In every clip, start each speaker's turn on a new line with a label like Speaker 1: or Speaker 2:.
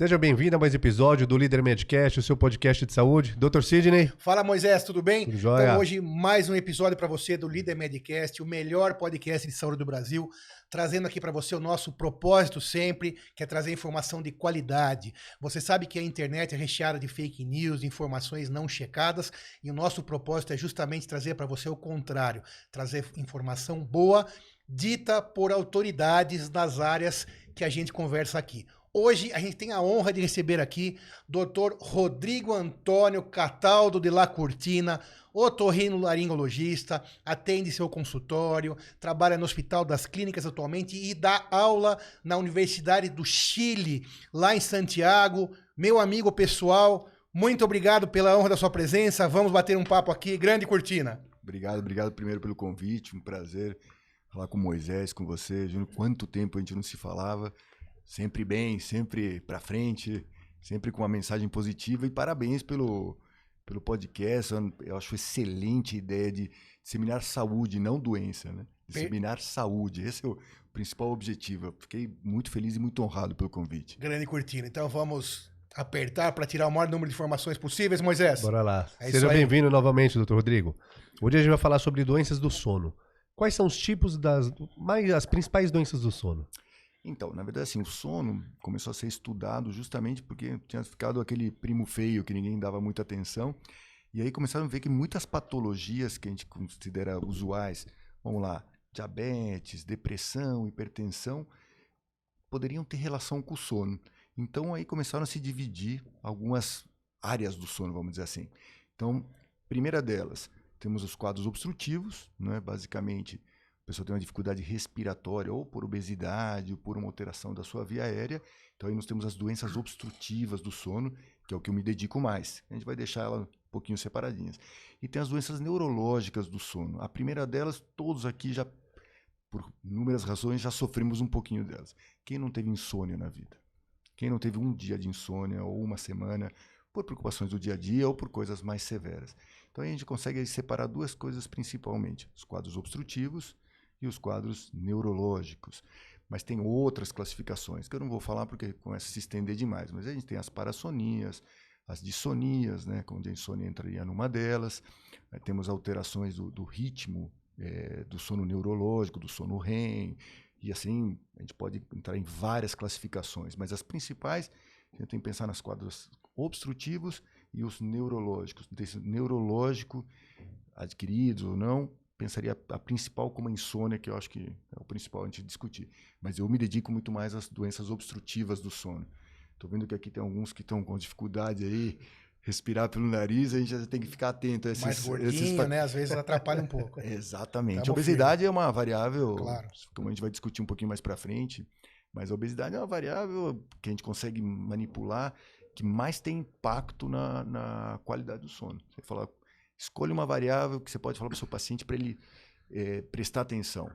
Speaker 1: Seja bem-vindo a mais um episódio do Líder Medcast, o seu podcast de saúde. Dr. Sidney.
Speaker 2: Fala, Moisés, tudo bem?
Speaker 1: Tudo jóia.
Speaker 2: Então, hoje, mais um episódio para você do Líder Medcast, o melhor podcast de saúde do Brasil, trazendo aqui para você o nosso propósito sempre, que é trazer informação de qualidade. Você sabe que a internet é recheada de fake news, de informações não checadas, e o nosso propósito é justamente trazer para você o contrário, trazer informação boa, dita por autoridades das áreas que a gente conversa aqui. Hoje a gente tem a honra de receber aqui Dr. Rodrigo Antônio Cataldo de La Cortina, otorrinolaringologista, atende seu consultório, trabalha no Hospital das Clínicas atualmente e dá aula na Universidade do Chile, lá em Santiago. Meu amigo pessoal, muito obrigado pela honra da sua presença. Vamos bater um papo aqui. Grande Cortina.
Speaker 3: Obrigado, obrigado primeiro pelo convite. Um prazer falar com Moisés, com você. Juro, quanto tempo a gente não se falava sempre bem, sempre para frente, sempre com uma mensagem positiva e parabéns pelo, pelo podcast. Eu acho excelente a ideia de disseminar saúde, não doença, né? Disseminar per... saúde. Esse é o principal objetivo. Eu fiquei muito feliz e muito honrado pelo convite.
Speaker 2: Grande Cortina. Então vamos apertar para tirar o maior número de informações possíveis, Moisés.
Speaker 1: Bora lá. É Seja bem-vindo novamente, doutor Rodrigo. Hoje a gente vai falar sobre doenças do sono. Quais são os tipos das mais as principais doenças do sono?
Speaker 3: Então, na verdade, assim, o sono começou a ser estudado justamente porque tinha ficado aquele primo feio que ninguém dava muita atenção. E aí começaram a ver que muitas patologias que a gente considera usuais, vamos lá, diabetes, depressão, hipertensão, poderiam ter relação com o sono. Então aí começaram a se dividir algumas áreas do sono, vamos dizer assim. Então, primeira delas, temos os quadros obstrutivos, né? basicamente pessoa tem uma dificuldade respiratória, ou por obesidade, ou por uma alteração da sua via aérea. Então aí nós temos as doenças obstrutivas do sono, que é o que eu me dedico mais. A gente vai deixar ela um pouquinho separadinhas. E tem as doenças neurológicas do sono. A primeira delas, todos aqui já, por inúmeras razões, já sofremos um pouquinho delas. Quem não teve insônia na vida? Quem não teve um dia de insônia ou uma semana por preocupações do dia a dia ou por coisas mais severas? Então a gente consegue separar duas coisas principalmente: os quadros obstrutivos e os quadros neurológicos. Mas tem outras classificações, que eu não vou falar porque começa a se estender demais. Mas a gente tem as parassonias, as dissonias, né, onde a insônia entraria numa delas. Aí temos alterações do, do ritmo é, do sono neurológico, do sono REM. E assim, a gente pode entrar em várias classificações. Mas as principais, a gente tem que pensar nas quadros obstrutivos e os neurológicos. Neurológico, adquiridos ou não, pensaria a principal como a insônia, que eu acho que é o principal a gente discutir. Mas eu me dedico muito mais às doenças obstrutivas do sono. Estou vendo que aqui tem alguns que estão com dificuldade aí, respirar pelo nariz, a gente já tem que ficar atento a esses...
Speaker 2: Mais gordinho, esses... né? Às vezes atrapalha um pouco.
Speaker 3: Exatamente. a obesidade é uma variável, claro. como a gente vai discutir um pouquinho mais para frente, mas a obesidade é uma variável que a gente consegue manipular, que mais tem impacto na, na qualidade do sono. Você fala Escolha uma variável que você pode falar para o seu paciente para ele é, prestar atenção.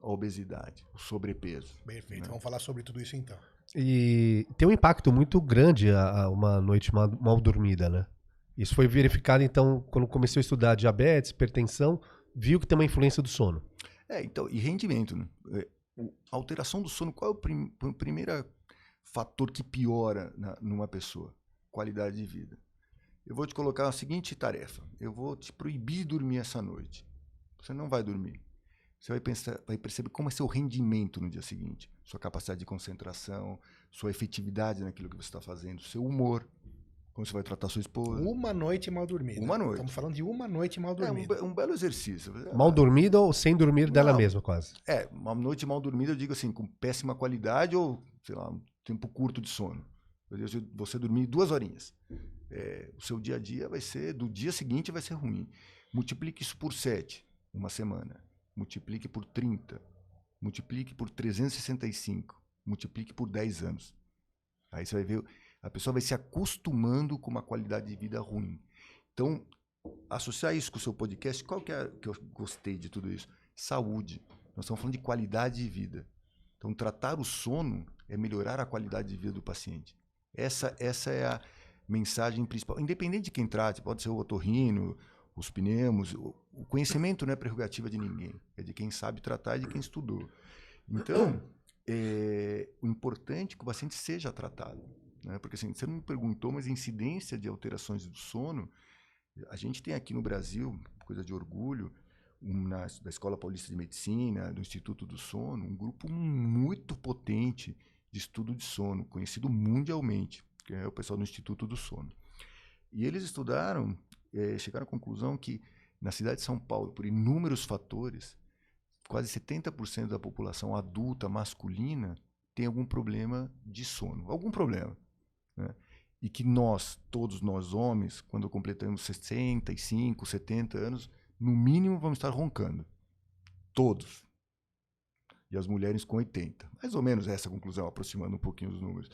Speaker 3: A obesidade, o sobrepeso.
Speaker 2: Perfeito. Né? Vamos falar sobre tudo isso então.
Speaker 1: E tem um impacto muito grande a, a uma noite mal, mal, dormida, né? Isso foi verificado, então, quando comecei a estudar diabetes, hipertensão, viu que tem uma influência do sono.
Speaker 3: É, então, e rendimento, né? É, a alteração do sono, qual é o, prim, o primeiro fator que piora na, numa pessoa? Qualidade de vida eu vou te colocar a seguinte tarefa: eu vou te proibir dormir essa noite. Você não vai dormir. Você vai, pensar, vai perceber como é seu rendimento no dia seguinte, sua capacidade de concentração, sua efetividade naquilo que você está fazendo, seu humor, como você vai tratar sua esposa.
Speaker 2: Uma noite mal dormida.
Speaker 3: Uma noite.
Speaker 2: Estamos falando de uma noite mal dormida.
Speaker 3: É um, um belo exercício.
Speaker 1: Mal dormida ou sem dormir não, dela mesma, quase?
Speaker 3: É, uma noite mal dormida, eu digo assim, com péssima qualidade ou, sei lá, um tempo curto de sono. Você dormir duas horinhas é, o seu dia a dia vai ser, do dia seguinte vai ser ruim. Multiplique isso por 7, uma semana. Multiplique por 30. Multiplique por 365. Multiplique por 10 anos. Aí você vai ver, a pessoa vai se acostumando com uma qualidade de vida ruim. Então, associar isso com o seu podcast, qual que é que eu gostei de tudo isso? Saúde. Nós estamos falando de qualidade de vida. Então, tratar o sono é melhorar a qualidade de vida do paciente. Essa, essa é a, mensagem principal. Independente de quem trate, pode ser o otorrino, os pneus, o, conhecimento não é prerrogativa de ninguém, é de quem sabe tratar e de quem estudou. Então, é, o importante é que o paciente seja tratado. Né? Porque assim, você não me perguntou, mas a incidência de alterações do sono, a gente tem aqui no Brasil, coisa de orgulho, um, na, da Escola Paulista de Medicina, do Instituto do Sono, um grupo muito potente de estudo de sono, conhecido mundialmente, que é o pessoal do Instituto do Sono. E eles estudaram, é, chegaram à conclusão que na cidade de São Paulo, por inúmeros fatores, quase 70% da população adulta masculina tem algum problema de sono, algum problema. Né? E que nós, todos nós homens, quando completamos 65, 70 anos, no mínimo vamos estar roncando. Todos. E as mulheres com 80. Mais ou menos essa conclusão, aproximando um pouquinho os números.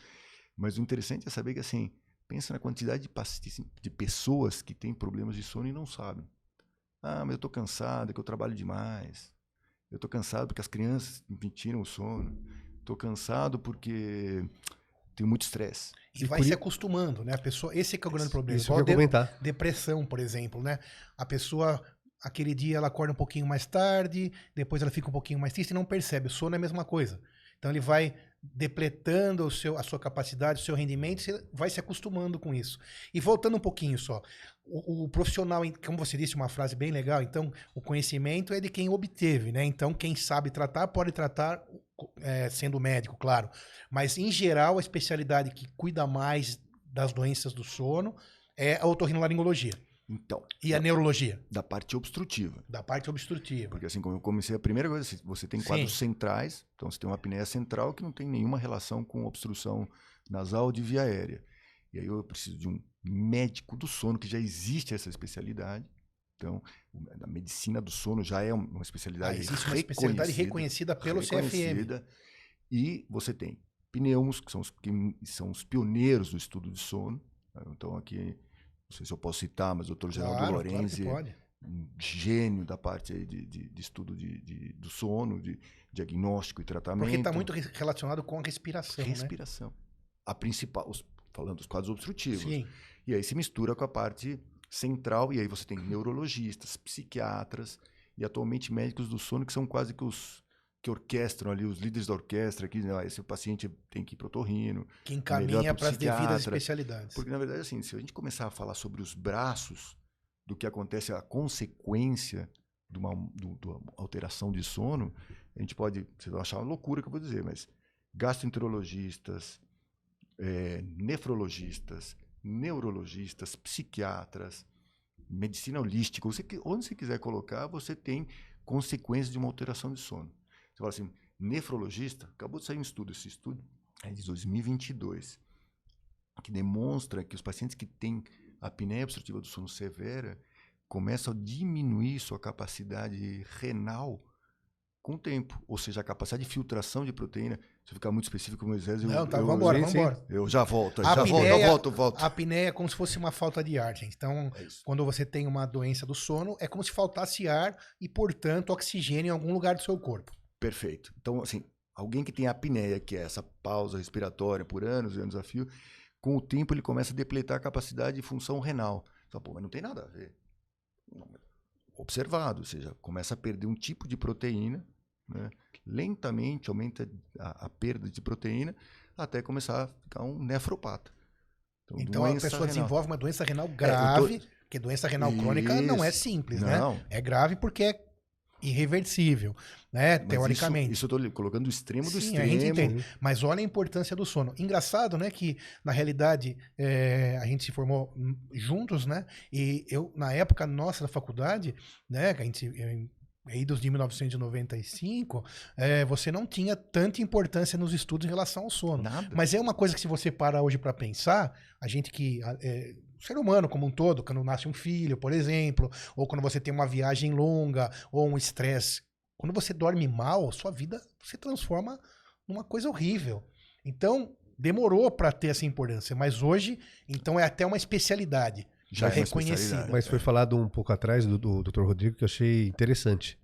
Speaker 3: Mas o interessante é saber que, assim, pensa na quantidade de, de pessoas que têm problemas de sono e não sabem. Ah, mas eu estou cansado, é que eu trabalho demais. Eu estou cansado porque as crianças me tiram o sono. Estou cansado porque tenho muito estresse.
Speaker 2: E, vai se acostumando, né? A pessoa, esse é, que é o grande problema.
Speaker 1: Isso eu de, comentar.
Speaker 2: Depressão, por exemplo, né? A pessoa aquele dia ela acorda um pouquinho mais tarde, depois ela fica um pouquinho mais triste e não percebe. O sono é a mesma coisa. Então ele vai depletando o seu, a sua capacidade, o seu rendimento, você vai se acostumando com isso. E voltando um pouquinho só, o, o, profissional, como você disse, uma frase bem legal, então o conhecimento é de quem obteve, né? Então quem sabe tratar pode tratar é, sendo médico, claro. Mas em geral a especialidade que cuida mais das doenças do sono é a otorrinolaringologia.
Speaker 3: Então.
Speaker 2: E a neurologia?
Speaker 3: Da parte obstrutiva.
Speaker 2: Da parte obstrutiva.
Speaker 3: Porque assim, como eu comecei, a primeira coisa, você tem quadros Sim. centrais, então você tem uma apneia central que não tem nenhuma relação com obstrução nasal de via aérea. E aí eu preciso de um médico do sono, que já existe essa especialidade. Então, a medicina do sono já é uma especialidade ah, existe uma especialidade
Speaker 2: reconhecida pelo reconhecida, CFM.
Speaker 3: E você tem pneumos, que são os, que são os pioneiros do estudo de sono. Então, aqui não sei se eu posso citar, mas o doutor Geraldo claro, Lorenzi, claro um gênio da parte de, de, de, estudo de, de, do sono, de diagnóstico e tratamento. Porque
Speaker 2: está muito relacionado com a respiração.
Speaker 3: Né? Respiração.
Speaker 2: Né?
Speaker 3: A principal, os, falando dos quadros obstrutivos. Sim. E aí se mistura com a parte central, e aí você tem neurologistas, psiquiatras e atualmente médicos do sono, que são quase que os que orquestram ali, os líderes da orquestra, que né, esse paciente tem que ir para o torrino.
Speaker 2: Que encaminha para as devidas especialidades.
Speaker 3: Porque, na verdade, assim, se a gente começar a falar sobre os braços do que acontece, a consequência de uma, de uma alteração de sono, a gente pode, vocês vão achar uma loucura que eu vou dizer, mas gastroenterologistas, é, nefrologistas, neurologistas, psiquiatras, medicina holística, você, onde você quiser colocar, você tem consequências de uma alteração de sono. Você fala assim, nefrologista, acabou de sair um estudo, esse estudo é de 2022, que demonstra que os pacientes que têm apneia obstrutiva do sono severa começam a diminuir sua capacidade renal com o tempo, ou seja, a capacidade de filtração de proteína. Se eu ficar muito específico, Moisés,
Speaker 2: eu, Não, tá, eu, vamos embora, vamos embora.
Speaker 3: Eu já volto, a já apneia, volto, eu volto, volto.
Speaker 2: A apneia é como se fosse uma falta de ar, gente. Então, é quando você tem uma doença do sono, é como se faltasse ar e, portanto, oxigênio em algum lugar do seu corpo.
Speaker 3: Perfeito. Então, assim, alguém que tem apneia, que é essa pausa respiratória por anos e anos a fio, com o tempo ele começa a depletar a capacidade de função renal. Então, pô, mas não tem nada a ver. Observado, ou seja, começa a perder um tipo de proteína, né? lentamente aumenta a, a, perda de proteína, até começar a ficar um nefropata.
Speaker 2: Então, então a pessoa renal. desenvolve uma doença renal grave, é, tô... porque doença renal Isso. crônica não é simples, né? não. né? É grave porque é irreversível, né? Mas teoricamente.
Speaker 3: Isso, isso eu estou colocando o extremo do
Speaker 2: Sim,
Speaker 3: extremo. A gente
Speaker 2: entende. Mas olha a importância do sono. Engraçado, né? Que na realidade é, a gente se formou juntos, né? E eu, na época nossa da faculdade, né? Que a gente. aí dos de 1995, é, você não tinha tanta importância nos estudos em relação ao sono. Nada. Mas é uma coisa que se você para hoje para pensar, a gente que é, o ser humano como um todo, quando nasce um filho, por exemplo, ou quando você tem uma viagem longa, ou um estresse. Quando você dorme mal, sua vida se transforma numa coisa horrível. Então, demorou para ter essa importância, mas hoje, então é até uma especialidade. Já é reconhecida.
Speaker 1: Mas foi falado um pouco atrás do, do Dr. Rodrigo que eu achei interessante.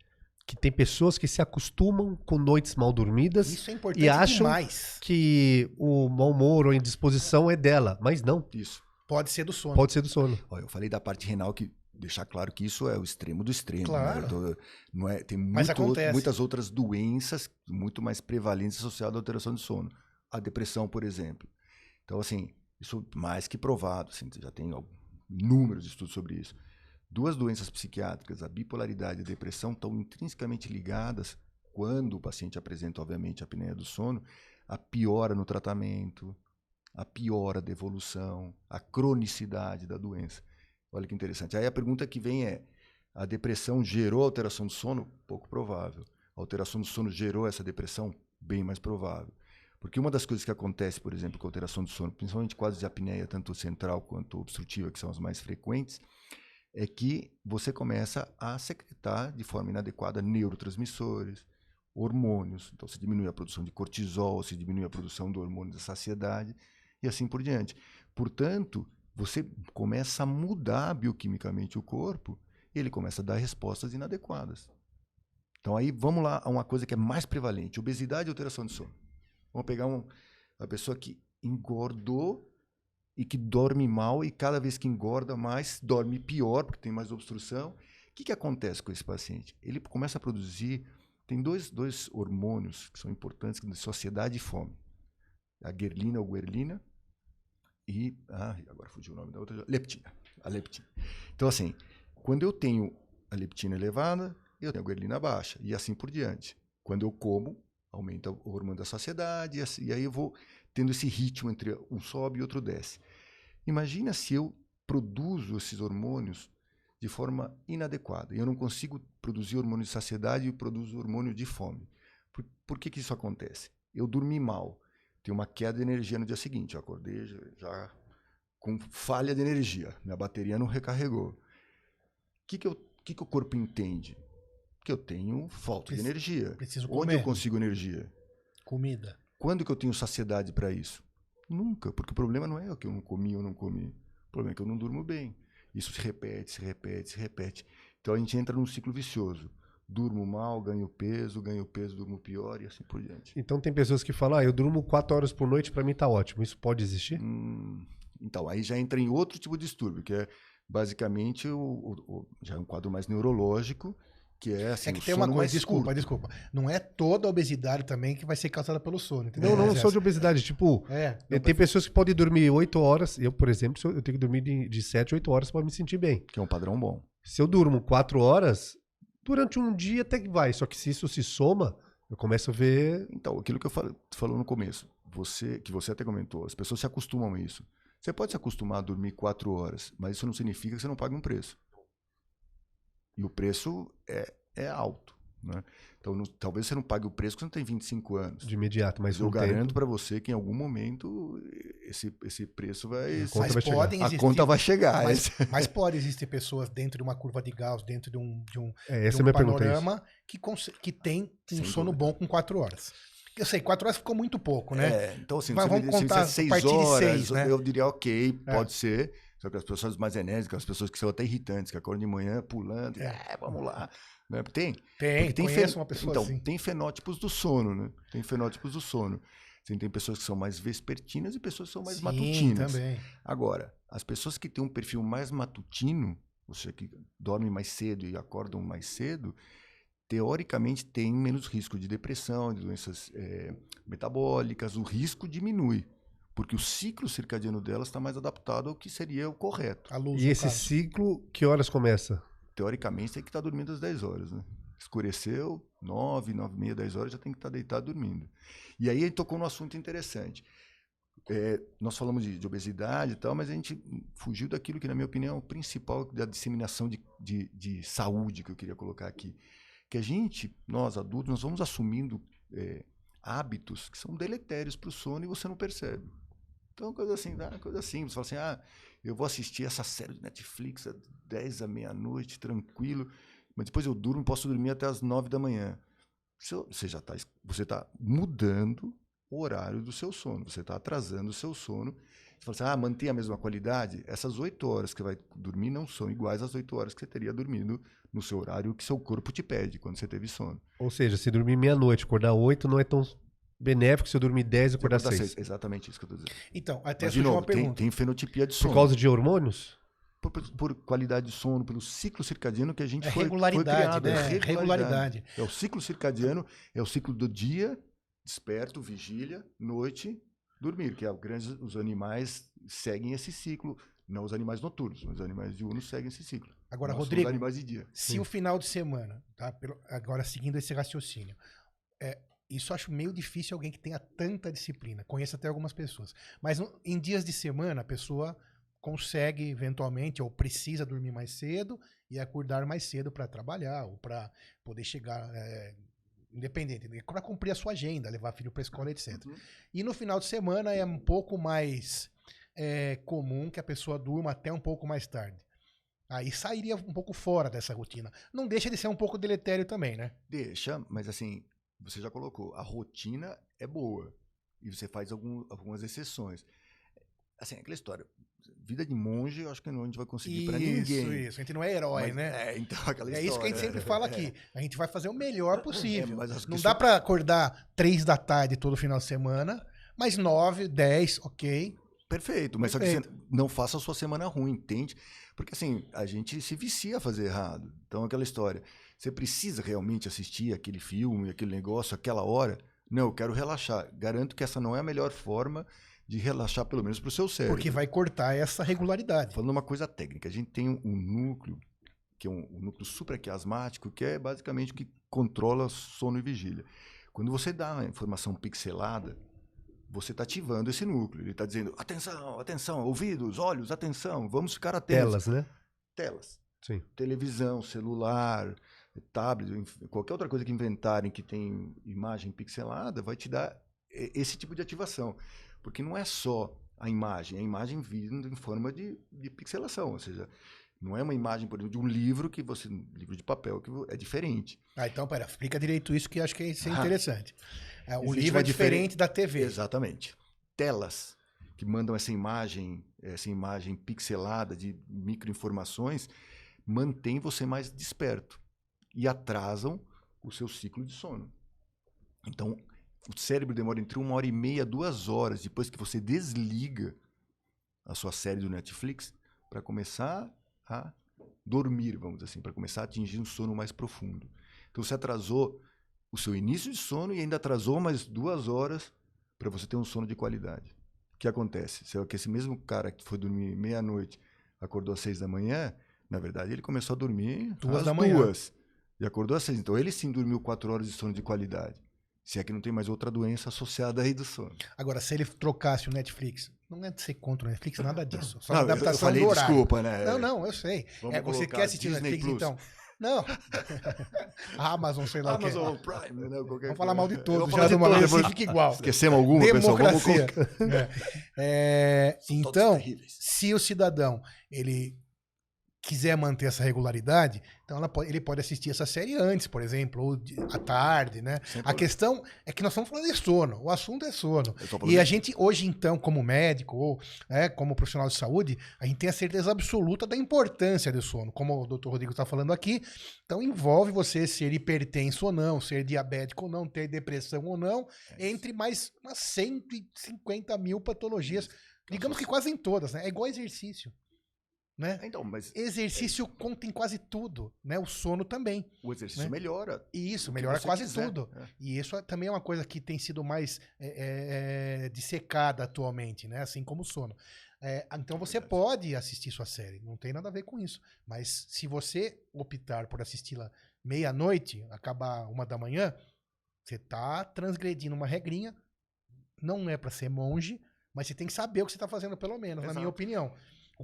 Speaker 1: Que tem pessoas que se acostumam com noites mal dormidas
Speaker 2: Isso é importante
Speaker 1: e acham
Speaker 2: demais.
Speaker 1: que o mau humor ou a indisposição é dela, mas não.
Speaker 3: Isso.
Speaker 2: Pode ser do sono.
Speaker 1: Pode ser do sono.
Speaker 3: Olha, eu falei da parte renal que deixar claro que isso é o extremo do extremo.
Speaker 2: Né? Claro. Né?
Speaker 3: Tô, não é, tem muito, muitas outras doenças muito mais prevalentes associadas à alteração de sono. A depressão, por exemplo. Então, assim, isso mais que provado, assim, já tem inúmeros estudos sobre isso. Duas doenças psiquiátricas, a bipolaridade e a depressão, estão intrinsecamente ligadas quando o paciente apresenta, obviamente, a apneia do sono, a piora no tratamento, a piora da evolução, a cronicidade da doença. Olha que interessante. Aí a pergunta que vem é: a depressão gerou alteração do sono? Pouco provável. A alteração do sono gerou essa depressão? Bem mais provável. Porque uma das coisas que acontece, por exemplo, com a alteração do sono, principalmente quadros de apneia, tanto central quanto obstrutiva, que são as mais frequentes, é que você começa a secretar de forma inadequada neurotransmissores, hormônios. Então, se diminui a produção de cortisol, se diminui a produção do hormônio da saciedade e assim por diante. Portanto, você começa a mudar bioquimicamente o corpo ele começa a dar respostas inadequadas. Então, aí vamos lá a uma coisa que é mais prevalente: obesidade e alteração de sono. Vamos pegar um, uma pessoa que engordou e que dorme mal e cada vez que engorda mais, dorme pior, porque tem mais obstrução. O que, que acontece com esse paciente? Ele começa a produzir tem dois, dois hormônios que são importantes de sociedade e fome. A guerlina ou guerlina e. Ah, agora fugiu o nome da outra. Leptina. A leptina. Então, assim, quando eu tenho a leptina elevada, eu tenho a guerlina baixa. E assim por diante. Quando eu como, aumenta o hormônio da saciedade. E, assim, e aí eu vou tendo esse ritmo entre um sobe e outro desce. Imagina se eu produzo esses hormônios de forma inadequada. Eu não consigo produzir hormônio de saciedade e produzo hormônio de fome. Por, por que, que isso acontece? Eu dormi mal, tenho uma queda de energia no dia seguinte. Eu acordei já, já com falha de energia, minha bateria não recarregou. O que, que, eu, que, que o corpo entende? Que eu tenho falta Preciso, de energia.
Speaker 2: Preciso
Speaker 3: comer. Onde eu consigo energia?
Speaker 2: Comida.
Speaker 3: Quando que eu tenho saciedade para isso? Nunca, porque o problema não é o que eu não comi ou não comi. O problema é que eu não durmo bem. Isso se repete, se repete, se repete. Então a gente entra num ciclo vicioso. Durmo mal, ganho peso, ganho peso, durmo pior e assim por diante.
Speaker 1: Então tem pessoas que falam, ah, eu durmo quatro horas por noite, para mim tá ótimo. Isso pode existir?
Speaker 3: Hum, então, aí já entra em outro tipo de distúrbio, que é basicamente o, o, o já é um quadro mais neurológico, que é assim,
Speaker 2: É que tem uma coisa, desculpa, curto. desculpa. Não é toda a obesidade também que vai ser causada pelo sono.
Speaker 1: Entendeu? Não, não só de obesidade. Tipo, é, tem pessoas que podem dormir 8 horas. Eu, por exemplo, eu tenho que dormir de, de 7, 8 horas para me sentir bem.
Speaker 3: Que é um padrão bom.
Speaker 1: Se eu durmo 4 horas, durante um dia até que vai. Só que se isso se soma, eu começo a ver.
Speaker 3: Então, aquilo que eu falo, falou no começo, você, que você até comentou, as pessoas se acostumam a isso. Você pode se acostumar a dormir 4 horas, mas isso não significa que você não pague um preço. E o preço é, é alto. Né? Então, não, talvez você não pague o preço porque você não tem 25 anos.
Speaker 1: De imediato, mas
Speaker 3: eu garanto tempo... para você que em algum momento esse, esse preço vai. A conta,
Speaker 2: vai, chegar.
Speaker 3: Existir, a conta vai chegar.
Speaker 2: Mas, mas, pode existir pessoas dentro de uma curva de Gauss, dentro de um, de um,
Speaker 1: é,
Speaker 2: de
Speaker 1: um
Speaker 2: panorama que, que tem um Sem sono dúvida. bom com 4 horas. Eu sei, 4 horas ficou muito pouco, né?
Speaker 3: É, então, assim, Mas vamos contar seis a partir horas, de 6, né? Eu diria, ok, pode é. ser. Só que as pessoas mais enérgicas, as pessoas que são até irritantes, que acordam de manhã pulando, é, é vamos lá. Né? Tem?
Speaker 2: Tem, tem uma pessoa
Speaker 3: então,
Speaker 2: assim.
Speaker 3: tem fenótipos do sono, né? Tem fenótipos do sono. Assim, tem pessoas que são mais vespertinas e pessoas que são mais Sim, matutinas.
Speaker 2: Também.
Speaker 3: Agora, as pessoas que têm um perfil mais matutino, ou seja, que dormem mais cedo e acordam mais cedo, teoricamente têm menos risco de depressão, de doenças é, metabólicas, o risco diminui. Porque o ciclo circadiano delas está mais adaptado ao que seria o correto.
Speaker 1: Luz, e esse caso. ciclo, que horas começa?
Speaker 3: Teoricamente, tem que estar dormindo às 10 horas, né? Escureceu, 9, 9 e meia, 10 horas, já tem que estar deitado dormindo. E aí ele tocou num assunto interessante. É, nós falamos de, de, obesidade e tal, mas a gente fugiu daquilo que, na minha opinião, é o principal da disseminação de, de, de saúde que eu queria colocar aqui. Que a gente, nós adultos, nós vamos assumindo é, hábitos que são deletérios para o sono e você não percebe. Então, coisa assim, dá coisa simples. Você fala assim, ah, eu vou assistir essa série de Netflix às 10 da meia-noite, tranquilo, mas depois eu durmo, posso dormir até às 9 da manhã. Você já está você tá mudando o horário do seu sono, você está atrasando o seu sono. Você fala assim, ah, mantém a mesma qualidade? Essas 8 horas que vai dormir não são iguais às 8 horas que você teria dormido no seu horário que seu corpo te pede quando você teve sono.
Speaker 1: Ou seja, se dormir meia-noite, acordar 8 não é tão benéfico se eu dormir 10 e acordar 6.
Speaker 3: Exatamente isso que eu estou dizendo.
Speaker 2: Então, até Mas, de novo, uma
Speaker 3: tem, tem, fenotipia de sono.
Speaker 1: Por causa de hormônios?
Speaker 3: Por, por, por, qualidade de sono, pelo ciclo circadiano que a gente
Speaker 2: é
Speaker 3: foi,
Speaker 2: regularidade,
Speaker 3: foi criado.
Speaker 2: Né? É regularidade. regularidade.
Speaker 3: É o ciclo circadiano, é o ciclo do dia, desperto, vigília, noite, dormir, que é o grande, os animais seguem esse ciclo, não os animais noturnos, os animais diurnos seguem esse ciclo.
Speaker 2: Agora,
Speaker 3: Nós
Speaker 2: Rodrigo,
Speaker 3: animais de dia.
Speaker 2: se o final de semana, tá? Pelo- agora seguindo esse raciocínio, é, isso eu acho meio difícil alguém que tenha tanta disciplina. Conheço até algumas pessoas. Mas em dias de semana, a pessoa consegue eventualmente ou precisa dormir mais cedo e acordar mais cedo para trabalhar ou para poder chegar é, independente, para cumprir a sua agenda, levar filho para escola, etc.
Speaker 3: Uhum.
Speaker 2: E no final de semana é um pouco mais é, comum que a pessoa durma até um pouco mais tarde. Aí sairia um pouco fora dessa rotina. Não deixa de ser um pouco deletério também, né?
Speaker 3: Deixa, mas assim, você já colocou, a rotina é boa. E você faz algum- algumas exceções. Assim, aquela história. Vida de monge, eu acho que não a gente vai conseguir para ninguém.
Speaker 2: Isso, isso. A gente não é herói,
Speaker 3: Mas,
Speaker 2: né?
Speaker 3: É, então, aquela
Speaker 2: É
Speaker 3: história.
Speaker 2: isso que a gente sempre fala aqui. A gente vai fazer o melhor possível.
Speaker 3: É,
Speaker 2: Não dá pra acordar três da tarde todo final de semana, mas nove, dez, ok.
Speaker 3: Perfeito, mas só que
Speaker 2: Perfeito.
Speaker 3: você não faça a sua semana ruim, entende? Porque assim, a gente se vicia a fazer errado. Então, aquela história. Você precisa realmente assistir aquele filme, aquele negócio, aquela hora? Não, eu quero relaxar. Garanto que essa não é a melhor forma de relaxar, pelo menos para o seu cérebro.
Speaker 2: Porque vai cortar essa regularidade.
Speaker 3: Falando uma coisa técnica, a gente tem um, um núcleo, que é um, um núcleo supraquiasmático, que é basicamente o que controla sono e vigília. Quando você dá uma informação pixelada, você está ativando esse núcleo. Ele está dizendo, atenção, atenção, ouvidos, olhos, atenção, vamos ficar atentos.
Speaker 1: Telas, né?
Speaker 3: Telas.
Speaker 1: Sim.
Speaker 3: Televisão, celular, tablet, qualquer outra coisa que inventarem que tem imagem pixelada, vai te dar esse tipo de ativação. Porque não é só a imagem, é a imagem vindo em forma de, de pixelação. Ou seja, não é uma imagem, por exemplo, de um livro que você. livro de papel, que é diferente.
Speaker 2: Ah, então, pera, explica direito isso que acho que isso é
Speaker 3: Ah.
Speaker 2: interessante. É, o livro é diferente da TV.
Speaker 3: Exatamente. Telas que mandam essa imagem, essa imagem pixelada de microinformações, mantém você mais desperto e atrasam o seu ciclo de sono. Então, o cérebro demora entre uma hora e meia, duas horas depois que você desliga a sua série do Netflix para começar a dormir, vamos dizer assim, para começar a atingir um sono mais profundo. Então, você atrasou o seu início de sono e ainda atrasou mais duas horas para você ter um sono de qualidade. O que acontece? Se é que esse mesmo cara que foi dormir meia-noite acordou às seis da manhã, na verdade ele começou a dormir
Speaker 2: Duas
Speaker 3: às
Speaker 2: da manhã.
Speaker 3: E acordou às seis. Então ele sim dormiu quatro horas de sono de qualidade. Se é que não tem mais outra doença associada aí do sono.
Speaker 2: Agora, se ele trocasse o Netflix, não é de ser contra o Netflix, nada disso. Só
Speaker 3: Não,
Speaker 2: a
Speaker 3: eu-
Speaker 2: adaptação
Speaker 3: falei
Speaker 2: do horário.
Speaker 3: desculpa, né?
Speaker 2: Não, não, eu sei. É, você quer assistir o
Speaker 3: Disney
Speaker 2: Netflix,
Speaker 3: Plus.
Speaker 2: então? Não. Amazon, sei lá o
Speaker 3: Amazon
Speaker 2: que.
Speaker 3: Prime, né? Qualquer
Speaker 2: Vamos falar mal de todos, já de uma vez
Speaker 3: depois-
Speaker 2: fica igual.
Speaker 3: Esquecemos alguma, pessoal? Vamos
Speaker 2: Democracia. É. É, então, se o cidadão ele quiser manter essa regularidade, então pode- ele pode assistir essa série antes, por exemplo, ou de- à tarde, né?
Speaker 3: Sem
Speaker 2: A
Speaker 3: problema.
Speaker 2: questão é que nós estamos falando de sono. O assunto é sono. E a gente, hoje, então, como médico ou né, como profissional de saúde, a gente tem a certeza absoluta da importância do sono. Como o doutor Rodrigo está falando aqui, então envolve você ser hipertenso ou não, ser diabético ou não, ter depressão ou não,
Speaker 3: É
Speaker 2: entre mais umas 150 mil patologias. Digamos que quase em todas, né? É igual exercício. Né?
Speaker 3: Então, mas
Speaker 2: Exercício conta em quase tudo, né? O sono também.
Speaker 3: o exercício
Speaker 2: Né?
Speaker 3: melhora.
Speaker 2: E isso, melhora quase
Speaker 3: quiser.
Speaker 2: tudo.
Speaker 3: É.
Speaker 2: E isso é- também é uma coisa que tem sido mais é, é, é, dissecada atualmente, né? Assim como o sono. É, então você pode assistir sua série, não tem nada a ver com isso. Mas se você optar por assisti-la meia-noite, acabar uma da manhã, você tá transgredindo uma regrinha. Não é para ser monge, mas você tem que saber o que você tá fazendo, pelo menos, na minha
Speaker 3: Exato.
Speaker 2: opinião.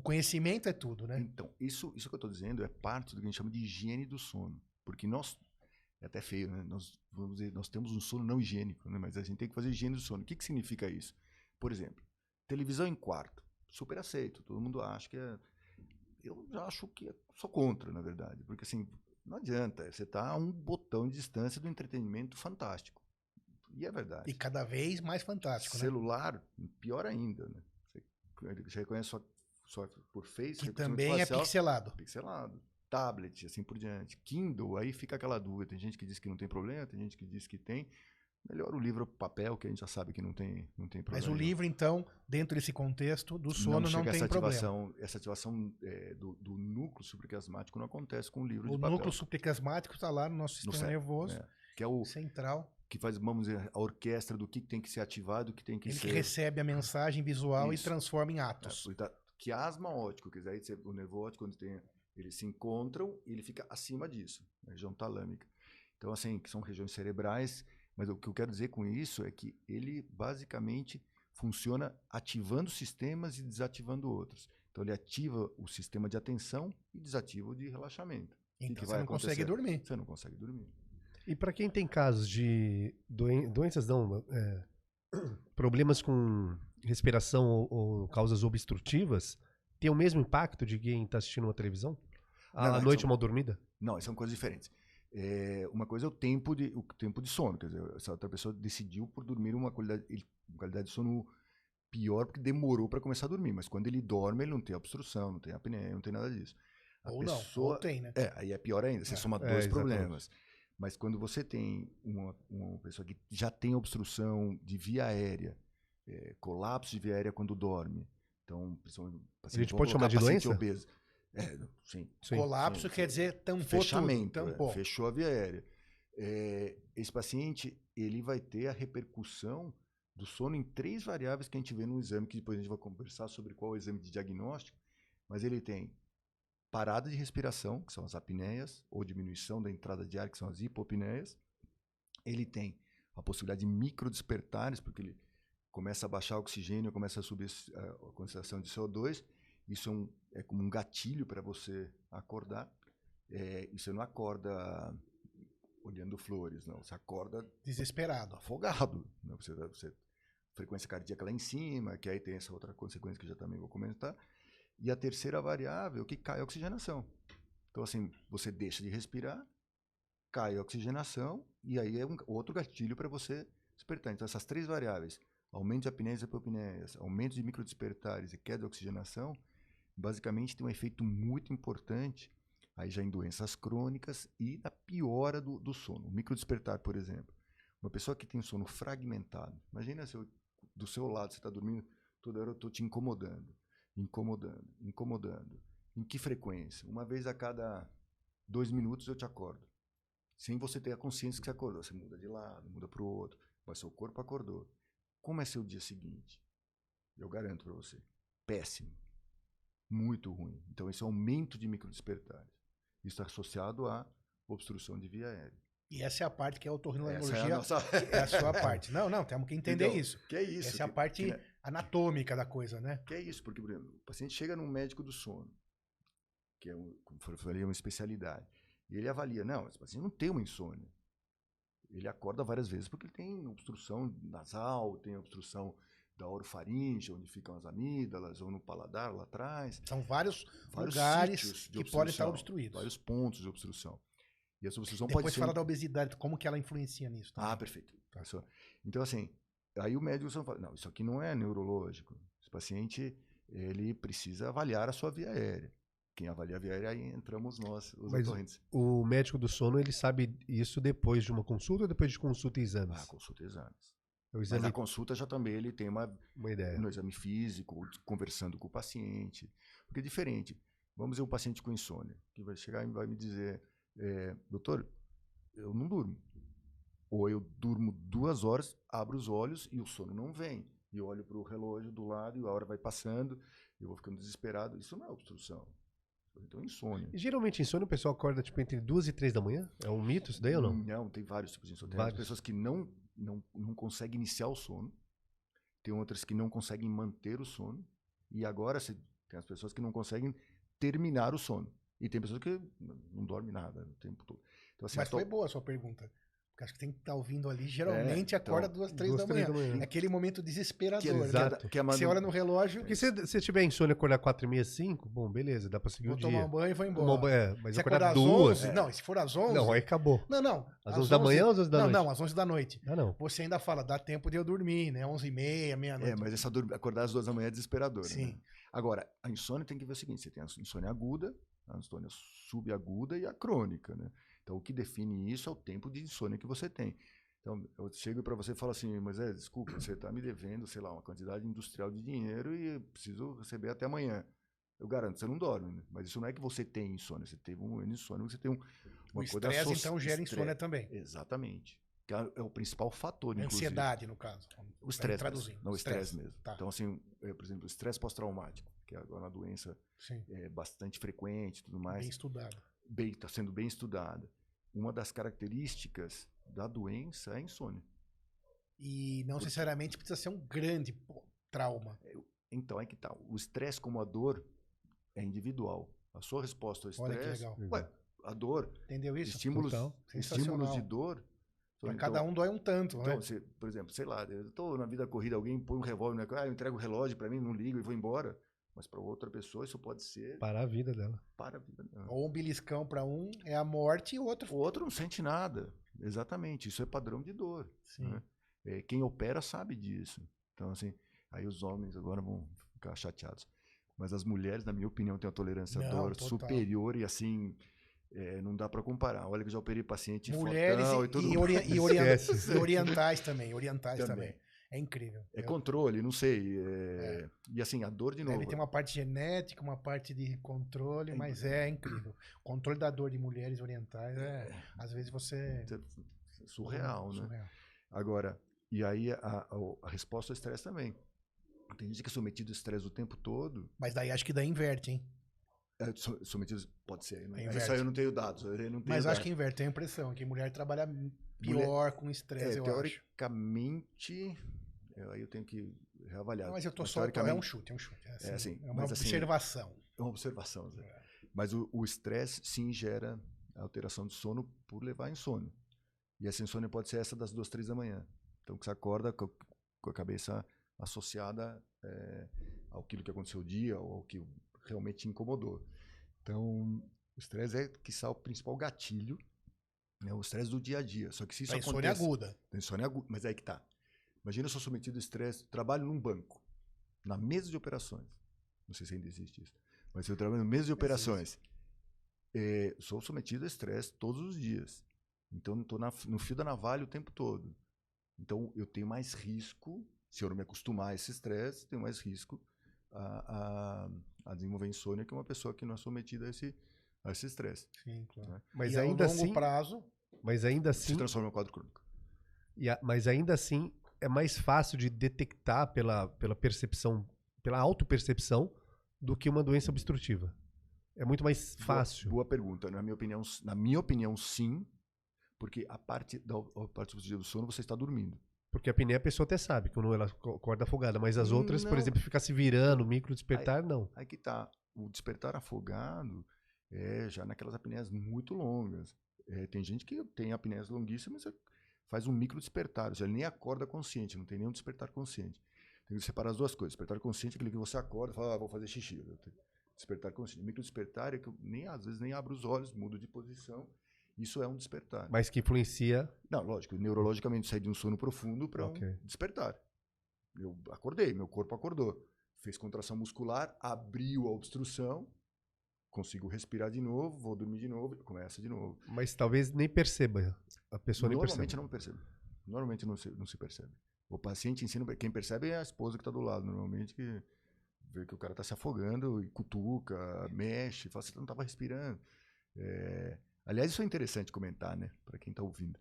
Speaker 2: O conhecimento é tudo, né?
Speaker 3: Então, isso, isso que eu estou dizendo é parte do que a gente chama de higiene do sono. Porque nós, é até feio, né? Nós, vamos dizer, nós temos um sono não higiênico, né? mas a gente tem que fazer higiene do sono. O que, que significa isso? Por exemplo, televisão em quarto. Super aceito. Todo mundo acha que é. Eu já acho que é, sou contra, na verdade. Porque assim, não adianta. Você está a um botão de distância do entretenimento fantástico. E é verdade.
Speaker 2: E cada vez mais fantástico, né?
Speaker 3: Celular, pior ainda, né? Você, reconhece só, só por face,
Speaker 2: Que
Speaker 3: reconhecimento
Speaker 2: também é pixelado.
Speaker 3: pixelado. Tablet, assim por diante. Kindle, aí fica aquela dúvida. Tem gente que diz que não tem problema, tem gente que diz que tem. Melhor o livro papel, que a gente já sabe que não tem, não tem
Speaker 2: Mas
Speaker 3: problema.
Speaker 2: o
Speaker 3: nenhum.
Speaker 2: livro, então, dentro desse contexto do sono, não,
Speaker 3: chega
Speaker 2: tem
Speaker 3: essa
Speaker 2: problema.
Speaker 3: Essa ativação é, do, do núcleo supraquiasmático não acontece com o livro
Speaker 2: O
Speaker 3: de papel.
Speaker 2: núcleo supracasmático está lá no nosso sistema
Speaker 3: cérebro,
Speaker 2: nervoso
Speaker 3: né? Que é o,
Speaker 2: central.
Speaker 3: que faz, vamos dizer, a orquestra do que tem que ser ativado, do que tem que
Speaker 2: Ele
Speaker 3: ser.
Speaker 2: que recebe a mensagem visual
Speaker 3: Isso.
Speaker 2: e transforma em atos.
Speaker 3: É, quiasma óptico, quer dizer, você- o nervo óptico, quando tem, eles se encontram e ele fica acima disso, na região talâmica. Então, assim, que são regiões cerebrais, mas o que eu quero dizer com isso é que ele basicamente funciona ativando sistemas e desativando outros. Então, ele ativa o sistema de atenção e desativa o de relaxamento. que
Speaker 2: Então
Speaker 3: que
Speaker 2: você
Speaker 3: vai
Speaker 2: não consegue
Speaker 3: acontecer?
Speaker 2: dormir.
Speaker 3: Você não consegue dormir.
Speaker 1: E para quem tem casos de doen- doenças, não, é, problemas com respiração ou, ou causas obstrutivas, tem o mesmo impacto de quem está assistindo uma televisão?
Speaker 3: Não,
Speaker 1: A
Speaker 3: não,
Speaker 1: noite
Speaker 3: são-
Speaker 1: mal dormida?
Speaker 3: Não, são coisas diferentes. É, uma coisa é o tempo de o tempo de sono, quer dizer, essa outra pessoa decidiu por dormir uma qualidade, ele- uma qualidade de sono pior porque demorou para começar a dormir, mas quando ele dorme ele não tem obstrução, não tem apneia, não tem nada disso. A
Speaker 2: Ou não,
Speaker 3: pessoa,
Speaker 2: ou tem, né?
Speaker 3: é, aí é pior ainda, você
Speaker 2: É.
Speaker 3: soma
Speaker 1: É,
Speaker 3: dois
Speaker 1: exatamente.
Speaker 3: problemas. Mas quando você tem uma, uma pessoa que já tem obstrução de via aérea, é, colapso de via aérea quando dorme, então, principalmente, paciente-
Speaker 1: gente
Speaker 3: vamos
Speaker 1: pode chamar de doença?
Speaker 3: obeso. É, sim.
Speaker 1: Sim.
Speaker 2: Colapso
Speaker 3: sim,
Speaker 2: quer dizer tampou
Speaker 3: fechamento,
Speaker 2: tudo.
Speaker 3: é, fechou a via aérea. É, esse paciente ele vai ter a repercussão do sono em três variáveis que a gente vê no exame, que depois a gente vai conversar sobre qual é o exame de diagnóstico, mas ele tem parada de respiração, que são as apneias, ou diminuição da entrada de ar, que são as hipopneias. Ele tem a possibilidade de microdespertares, porque ele começa a baixar o oxigênio, começa a subir eh, a concentração de CO2. Isso é, um- é como um gatilho para você acordar. É, e você não acorda olhando flores, não. Você acorda
Speaker 2: Desesperado.
Speaker 3: afogado. Né? Você, você, frequência cardíaca lá em cima, que aí tem essa outra consequência que eu já também vou comentar. E a terceira variável que cai a oxigenação. Então, assim, você deixa de respirar, cai a oxigenação, e aí é um outro gatilho para você despertar. Então, essas três variáveis, aumento de apneias e apopneias, aumento de microdespertares e queda de oxigenação, basicamente tem um efeito muito importante aí já em doenças crônicas e na piora do, do sono. O microdespertar, por exemplo. Uma pessoa que tem sono fragmentado, imagina se eu, do seu lado você está dormindo, toda hora eu estou te incomodando, incomodando, incomodando. Em que frequência? Uma vez a cada dois minutos eu te acordo. Sem você ter a consciência que você acordou. Você muda de lado, muda para o outro, mas seu corpo acordou. Como é seu dia seguinte? Eu garanto para você. Péssimo. Muito ruim. Então, esse aumento de microdespertares. Isso está associado à obstrução de via aérea.
Speaker 2: E essa é a parte que é a
Speaker 3: Essa
Speaker 2: otorrinolaringologia.
Speaker 3: é a nossa...
Speaker 2: É a sua parte. Não, não, temos que entender
Speaker 3: Então,
Speaker 2: isso.
Speaker 3: Que é isso.
Speaker 2: Essa é a
Speaker 3: que-
Speaker 2: parte
Speaker 3: que,
Speaker 2: anatômica da coisa, né?
Speaker 3: que é isso, porque, por exemplo, o paciente chega num médico do sono, que é, um, como eu falei, é uma especialidade, e ele avalia, não, esse paciente não tem uma insônia. Ele acorda várias vezes porque ele tem obstrução nasal, tem obstrução da orofaringe, onde ficam as amígdalas, ou no paladar lá atrás.
Speaker 2: São vários,
Speaker 3: Vários
Speaker 2: lugares que
Speaker 3: de
Speaker 2: podem estar obstruídos.
Speaker 3: Vários pontos de obstrução. E essa obstrução
Speaker 2: Depois
Speaker 3: pode ser...
Speaker 2: fala da obesidade, como que ela influencia nisso.
Speaker 3: Ah,
Speaker 2: também.
Speaker 3: perfeito. Isso. Então, assim, aí o médico só fala, não, isso aqui não é neurológico. Esse paciente, ele precisa avaliar a sua via aérea. Quem avalia aérea, aí entramos nós, os
Speaker 1: Mas
Speaker 3: ocorrentes.
Speaker 1: O médico do sono, ele sabe isso depois de uma consulta ou depois de consulta e exames?
Speaker 3: Ah, consulta e exames.
Speaker 1: o
Speaker 3: Mas
Speaker 1: exame,
Speaker 3: na consulta já também ele tem uma,
Speaker 1: uma ideia.
Speaker 3: no exame físico, conversando com o paciente. Porque é diferente. Vamos dizer um paciente com insônia, que vai chegar e vai me dizer, é, doutor, eu não durmo. Ou eu durmo duas horas, abro os olhos e o sono não vem. E olho para o relógio do lado e a hora vai passando, eu vou ficando desesperado. Isso não é obstrução. Então insônia.
Speaker 1: E geralmente insônia o pessoal acorda tipo entre duas e três da manhã? É um mito isso daí ou não?
Speaker 3: Não, tem vários tipos de insônia. Tem
Speaker 1: Vários.
Speaker 3: pessoas que não, não, não conseguem iniciar o sono. Tem outras que não conseguem manter o sono. E agora se- tem as pessoas que não conseguem terminar o sono. E tem pessoas que não, dormem nada o tempo todo. Então, assim,
Speaker 2: Mas
Speaker 3: to-
Speaker 2: foi boa a sua pergunta. Acho que tem que estar ouvindo ali. Geralmente
Speaker 3: É,
Speaker 2: acorda
Speaker 3: então,
Speaker 2: duas, três
Speaker 1: Duas,
Speaker 2: da
Speaker 1: três
Speaker 2: manhã.
Speaker 1: da manhã.
Speaker 2: É aquele momento desesperador.
Speaker 3: que, é-
Speaker 2: né?
Speaker 3: que, é-
Speaker 1: Exato.
Speaker 3: que é
Speaker 2: Você olha no relógio,
Speaker 1: Porque se você tiver insônia e acordar quatro e meia, cinco, bom, beleza, dá pra seguir
Speaker 2: vou
Speaker 1: o
Speaker 2: tomar
Speaker 1: dia.
Speaker 2: um banho e vou embora.
Speaker 1: Tomar é, mas
Speaker 2: se
Speaker 1: acordar
Speaker 2: acordar às
Speaker 1: duas...
Speaker 2: 11, não, se for às 11...
Speaker 1: Não, aí acabou.
Speaker 2: Não, não.
Speaker 1: Às 11 da manhã ou às 11 da
Speaker 2: não,
Speaker 1: noite?
Speaker 2: Não, às 11 da noite.
Speaker 1: Ah, não.
Speaker 2: Você ainda fala, dá tempo de eu dormir, né? 11 e meia, meia-noite.
Speaker 3: É, mas essa dur- acordar às duas da manhã é desesperador.
Speaker 2: Sim.
Speaker 3: Né? Agora, a insônia tem que ver o seguinte: você tem a insônia aguda, a insônia subaguda e a crônica. Né? Então, o que define isso é o tempo de insônia que você tem. Então, eu chego para você e falo assim, mas é, desculpa, você está me devendo, sei lá, uma quantidade industrial de dinheiro e eu preciso receber até amanhã. Eu garanto, você não dorme, né? Mas isso não é que você tem insônia, você teve um momento insônia, você tem um,
Speaker 2: O
Speaker 3: uma coisa
Speaker 2: estresse, então, gera
Speaker 3: estre-
Speaker 2: insônia também.
Speaker 3: Exatamente. que é é o principal fator, inclusive.
Speaker 2: Ansiedade, no caso.
Speaker 3: O estresse.
Speaker 2: Traduzindo.
Speaker 3: Não, o estresse mesmo.
Speaker 2: Tá.
Speaker 3: Então, assim, é, por exemplo, o estresse pós-traumático, que é agora uma doença é, bastante frequente e tudo mais,
Speaker 2: Bem estudado.
Speaker 3: bem, está sendo bem estudada. Uma das características da doença é a insônia.
Speaker 2: E não necessariamente precisa ser um grande trauma.
Speaker 3: Então, é que tá. O estresse como a dor é individual. A sua resposta ao
Speaker 2: Olha que
Speaker 3: estresse.
Speaker 2: legal.
Speaker 3: Ué, a dor,
Speaker 2: Entendeu isso?
Speaker 3: estímulos,
Speaker 1: Total.
Speaker 3: estímulos de dor.
Speaker 2: Pra
Speaker 3: então-
Speaker 2: cada um dói um tanto, né?
Speaker 3: Então, você, por exemplo, sei lá, eu tô na vida corrida, alguém põe um revólver, na ah, eu entrego o relógio pra mim, não ligo e vou embora. Mas para outra pessoa isso pode ser
Speaker 1: Parar a vida dela.
Speaker 3: para a vida dela.
Speaker 2: Ou um beliscão pra um é a morte e o outro.
Speaker 3: O outro não sente nada. Exatamente, isso é padrão de dor.
Speaker 2: Sim.
Speaker 3: né? É, quem opera sabe disso. Então, assim, aí os homens agora vão ficar chateados. Mas as mulheres, na minha opinião, têm uma tolerância à
Speaker 2: Não,
Speaker 3: dor
Speaker 2: total.
Speaker 3: superior e assim. é, não dá para comparar. Olha que eu já operei paciente
Speaker 2: Mulheres
Speaker 3: fortão
Speaker 2: e,
Speaker 3: e
Speaker 2: e, ori- e orien-
Speaker 1: Esquece.
Speaker 2: e orientais também. Orientais também.
Speaker 3: Também.
Speaker 2: É incrível.
Speaker 3: É
Speaker 2: Eu-
Speaker 3: controle, não sei. é- E assim, a dor de novo.
Speaker 2: Deve ter uma parte genética, uma parte de controle, mas é incrível. O controle da dor de mulheres orientais é. Às vezes você.
Speaker 3: é surreal, né?
Speaker 2: Surreal.
Speaker 3: Agora, e aí a, a- a resposta ao estresse também. Tem gente que é sometido ao estresse o tempo todo.
Speaker 2: Mas daí acho que daí inverte, hein?
Speaker 3: É, pode ser. Não,
Speaker 2: Inverte.
Speaker 3: isso aí eu não tenho dados. Eu não tenho
Speaker 2: Mas acho
Speaker 3: dados.
Speaker 2: que inverte, tenho a impressão que mulher trabalha pior com estresse,
Speaker 3: É,
Speaker 2: eu acho.
Speaker 3: Eu- aí eu tenho que reavaliar.
Speaker 2: Não, mas eu
Speaker 3: Mas
Speaker 2: só. É um chute, é um chute. É, assim,
Speaker 3: É, assim,
Speaker 2: é uma
Speaker 3: mas assim,
Speaker 2: observação.
Speaker 3: É uma observação. Zé. Mas o estresse sim gera alteração de sono por levar a insônia. E essa insônia pode ser essa das duas, três da manhã. Então que você acorda com, a cabeça associada é, ao que aconteceu o dia ou ao que realmente te incomodou. Então o estresse é que o principal gatilho, né, o estresse do dia a dia. Só que se isso
Speaker 2: Da insônia
Speaker 3: acontece,
Speaker 2: aguda.
Speaker 3: da insônia aguda. Mas é aí que tá. Imagina eu sou submetido ao estresse, trabalho num banco, na mesa de operações. Não sei se ainda existe isso. Mas eu trabalho na mesa de operações. É, sou submetido a estresse todos os dias. Então, estou no fio da navalha o tempo todo. Então, eu tenho mais risco, se eu não me acostumar a esse estresse, tenho mais risco a, a, a desenvolver insônia que uma pessoa que não é submetida a esse a esse estresse.
Speaker 2: Sim, claro.
Speaker 3: Né?
Speaker 1: Mas
Speaker 2: e a
Speaker 1: ainda
Speaker 2: longo
Speaker 1: assim,
Speaker 2: prazo,
Speaker 1: mas ainda
Speaker 3: Se
Speaker 1: assim,
Speaker 3: transforma em um quadro crônico.
Speaker 1: a- mas ainda assim é mais fácil de detectar pela, pela percepção, pela autopercepção, do que uma doença obstrutiva. É muito mais fácil.
Speaker 3: Boa, boa pergunta. Na minha opinião, na minha opinião, sim, porque a parte da a parte obstrutiva do sono você está dormindo.
Speaker 1: Porque a apneia a pessoa até sabe quando ela co- acorda afogada, mas as outras, por
Speaker 3: Não.
Speaker 1: exemplo, ficar se virando, micro despertar, não.
Speaker 3: Aí que tá. O despertar afogado é já naquelas apneias muito longas. É, tem gente que tem apneias longuíssimas faz um micro despertar. Ou seja, ele nem acorda consciente, não tem nenhum despertar consciente. Tem que separar as duas coisas. Despertar consciente é aquele que você acorda e fala, ah, vou fazer xixi. Despertar consciente. Micro despertar é que eu nem, às vezes nem abro os olhos, mudo de posição. Isso é um despertar.
Speaker 1: Mas que influencia.
Speaker 3: Não, lógico, neurologicamente sai de um sono profundo para
Speaker 1: Ok.
Speaker 3: um despertar. Eu acordei, meu corpo acordou. Fez contração muscular, abriu a obstrução, consigo respirar de novo, vou dormir de novo, começa de novo.
Speaker 1: Mas talvez nem perceba. A pessoa nem
Speaker 3: Normalmente
Speaker 1: percebe.
Speaker 3: não percebe. Normalmente não se, não se percebe. O paciente ensina, quem percebe é a esposa que está do lado, normalmente que vê que o cara está se afogando e cutuca, mexe, fala, você não estava respirando. É, aliás, isso é interessante comentar, né, para quem está ouvindo.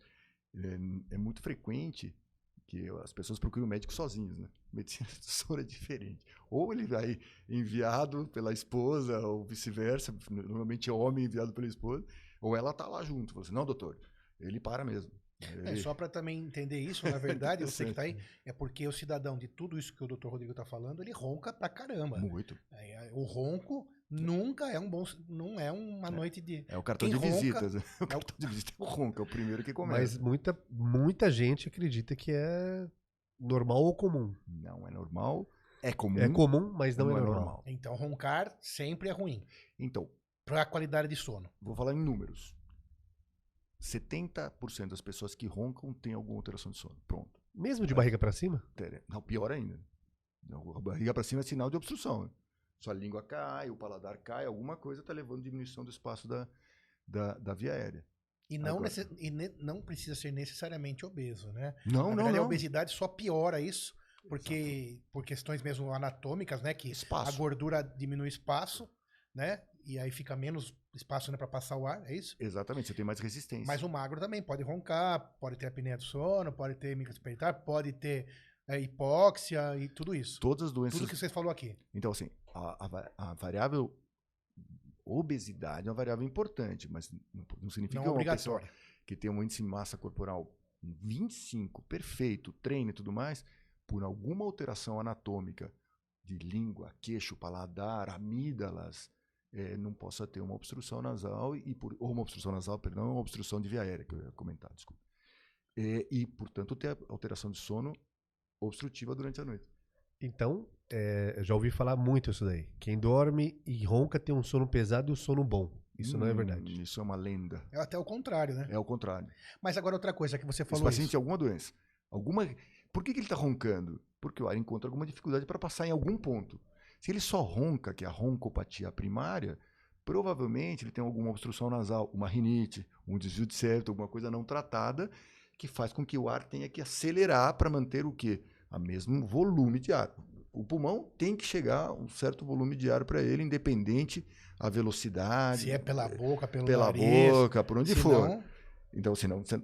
Speaker 3: É, é muito frequente que as pessoas procuram o médico sozinhos, né? Medicina do sono é diferente. Ou ele vai enviado pela esposa, ou vice-versa, normalmente é homem enviado pela esposa, ou ela tá lá junto. Fala assim, não, doutor, ele para mesmo.
Speaker 2: É, só para também entender isso, na verdade, você que tá aí, é porque o cidadão de tudo isso que o Dr. Rodrigo tá falando, ele ronca pra caramba.
Speaker 3: Muito.
Speaker 2: Aí, O ronco nunca é um bom, não é uma noite de
Speaker 3: É o cartão
Speaker 2: Quem
Speaker 3: de
Speaker 2: ronca
Speaker 3: visitas. né? O cartão de visita é o ronco, é o primeiro que
Speaker 1: Mas
Speaker 3: começa.
Speaker 1: muita, muita gente acredita que é normal ou comum.
Speaker 3: Não é normal, é comum,
Speaker 1: É comum, mas não, é, normal.
Speaker 2: Então roncar sempre é ruim
Speaker 3: Então,
Speaker 2: para a qualidade de sono.
Speaker 3: vou falar em números. 70% das pessoas que roncam têm alguma alteração de sono. Pronto.
Speaker 1: Mesmo de barriga pra cima?
Speaker 3: Não, pior ainda. Não, A barriga para cima é sinal de obstrução. Sua língua cai, o paladar cai, alguma coisa está levando diminuição do espaço da, da, da via aérea.
Speaker 2: E não,
Speaker 3: Agora.
Speaker 2: e ne- não precisa ser necessariamente obeso, né?
Speaker 3: Não,
Speaker 2: Na
Speaker 3: não,
Speaker 2: verdade, a
Speaker 3: não.
Speaker 2: obesidade só piora isso, porque por questões mesmo anatômicas, né? Que a
Speaker 3: Espaço.
Speaker 2: gordura diminui espaço, né? E aí fica menos espaço né, para passar o ar, é isso?
Speaker 3: Exatamente, você tem mais resistência.
Speaker 2: Mas o magro também pode roncar, pode ter apneia do sono, pode ter microesperitar, pode ter é, hipóxia e tudo isso.
Speaker 3: Todas as doenças.
Speaker 2: Tudo que você falou aqui.
Speaker 3: Então, assim, a, a, a variável obesidade é uma variável importante, mas não, não significa
Speaker 2: Não
Speaker 3: que uma pessoa
Speaker 2: obrigatório.
Speaker 3: que tem um índice de massa corporal 25, perfeito, treino e tudo mais, por alguma alteração anatômica de língua, queixo, paladar, amígdalas, eh, não possa ter uma obstrução nasal e por ou uma obstrução nasal, perdão, uma obstrução de via aérea que eu ia comentar, desculpa. Eh, e portanto ter alteração de sono obstrutiva durante a noite.
Speaker 1: Então, é, eu já ouvi falar muito isso daí. Quem dorme e ronca tem um sono pesado e um sono bom. Isso não é
Speaker 3: Hum,
Speaker 1: verdade.
Speaker 3: Isso é uma lenda.
Speaker 2: É até o contrário, né?
Speaker 3: É o contrário.
Speaker 2: Mas agora outra coisa que você
Speaker 3: Esse
Speaker 2: falou
Speaker 3: paciente
Speaker 2: isso.
Speaker 3: tem alguma doença. Alguma... Por que, que ele está roncando? Porque o ar encontra alguma dificuldade para passar em algum ponto. Se ele só ronca, que é a roncopatia primária, provavelmente ele tem alguma obstrução nasal, uma rinite, um desvio de septo, alguma coisa não tratada, que faz com que o ar tenha que acelerar para manter o quê? A mesmo volume de ar. O pulmão tem que chegar a um certo volume de ar para ele, independente a velocidade,
Speaker 2: Se é pela boca, pelo
Speaker 3: pela
Speaker 2: nariz.
Speaker 3: boca, por onde for.
Speaker 2: não,
Speaker 3: Então, senão você,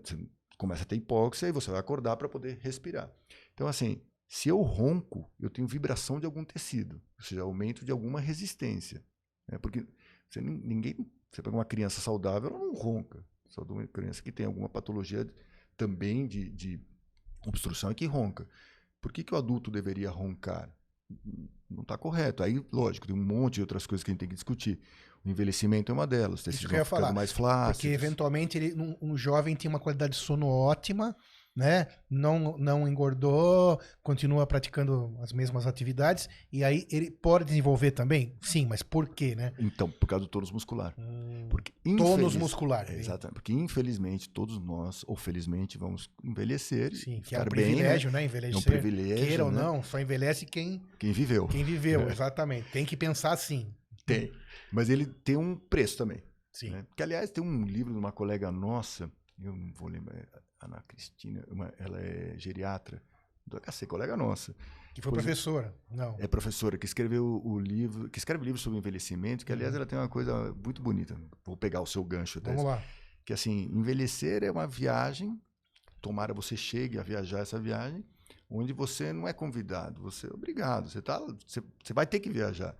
Speaker 3: começa a ter hipóxia e você vai acordar para poder respirar. Então, assim, se eu ronco, eu tenho vibração de algum tecido, ou seja, aumento de alguma resistência. né? Porque você, nin- ninguém. Você pega uma criança saudável, ela não ronca. Só de uma criança que tem alguma patologia também de, de obstrução é que ronca. Por que, que o adulto deveria roncar? Não está correto. Aí, lógico, tem um monte de outras coisas que a gente tem que discutir. O envelhecimento é uma delas. Os tecidos
Speaker 2: que eu ia falar,
Speaker 3: mais flácidos.
Speaker 2: Porque eventualmente ele, um, um jovem tem uma qualidade de sono ótima, né? Não, não engordou, continua praticando as mesmas atividades, e aí ele pode desenvolver também? Sim, mas por quê, né?
Speaker 3: Então, por causa do tônus muscular. Porque
Speaker 2: Tônus
Speaker 3: infeliz-
Speaker 2: muscular.
Speaker 3: É, Exatamente. Porque, infelizmente, todos nós, ou felizmente, vamos envelhecer
Speaker 2: Sim, que é um
Speaker 3: ficar bem. né?
Speaker 2: privilégio, né?
Speaker 3: É um
Speaker 2: Envelhecer.
Speaker 3: privilégio.
Speaker 2: Queira ou
Speaker 3: né?
Speaker 2: não, só envelhece quem,
Speaker 3: Quem viveu.
Speaker 2: quem viveu, exatamente. Tem que pensar assim.
Speaker 3: Tem. Mas ele tem um preço também.
Speaker 2: Sim.
Speaker 3: Né? Que, aliás, tem um livro de uma colega nossa, eu não vou lembrar, é Ana Cristina, uma- ela é geriatra, do HC, colega nossa.
Speaker 2: Que foi professora. Não.
Speaker 3: É professora que escreveu o livro, que escreve livro sobre envelhecimento, que, aliás,
Speaker 2: Uhum.
Speaker 3: ela tem uma coisa muito bonita. Vou pegar o seu gancho até.
Speaker 2: Vamos lá.
Speaker 3: que assim, envelhecer é uma viagem, tomara você chegue a viajar essa viagem, onde você não é convidado, você é obrigado, você, tá, você, você vai ter que viajar.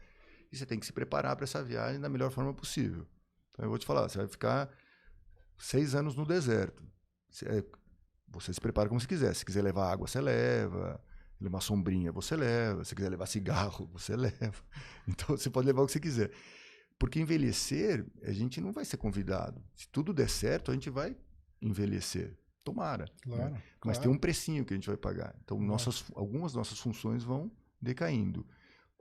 Speaker 3: E você tem que se preparar para essa viagem da melhor forma possível. Então eu vou te falar, você vai ficar seis anos no deserto. Você, é, você se prepara como você quiser. Se quiser levar água, você leva. Levar sombrinha, você leva. Se quiser levar cigarro, você leva. Então você pode levar o que você quiser. Porque envelhecer, a gente não vai ser convidado. Se tudo der certo, a gente vai envelhecer. Tomara. né?
Speaker 2: Claro.
Speaker 3: Mas
Speaker 2: claro.
Speaker 3: tem um precinho que a gente vai pagar. Então, nossas, algumas nossas funções vão decaindo.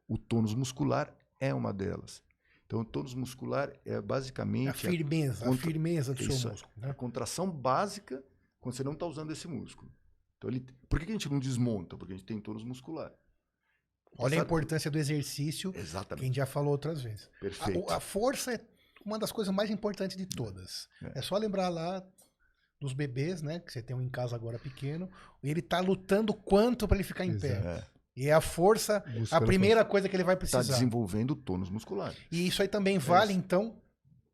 Speaker 3: O tônus muscular é uma delas. Então, o tônus muscular é basicamente
Speaker 2: A
Speaker 3: a,
Speaker 2: firmeza, a
Speaker 3: contra-
Speaker 2: firmeza do
Speaker 3: Isso
Speaker 2: seu músculo.
Speaker 3: a
Speaker 2: Né?
Speaker 3: contração básica quando você não está usando esse músculo. Então, ele, por que a gente não desmonta? Porque a gente tem tônus muscular.
Speaker 2: Olha a
Speaker 3: Sabe?
Speaker 2: importância do exercício, que a
Speaker 3: Exatamente.
Speaker 2: gente já falou outras vezes. A-
Speaker 3: Perfeito.
Speaker 2: o- A, força é uma das coisas mais importantes de todas.
Speaker 3: É.
Speaker 2: É, só lembrar lá dos bebês, né? Que você tem um em casa agora pequeno. E ele tá lutando quanto para ele ficar em pé.
Speaker 1: Exato.
Speaker 3: É,
Speaker 2: E é a força, a
Speaker 1: Buscando
Speaker 2: primeira coisa que ele vai
Speaker 3: está
Speaker 2: precisar.
Speaker 3: desenvolvendo o tônus muscular.
Speaker 2: E isso aí também vale,
Speaker 3: isso.
Speaker 2: então,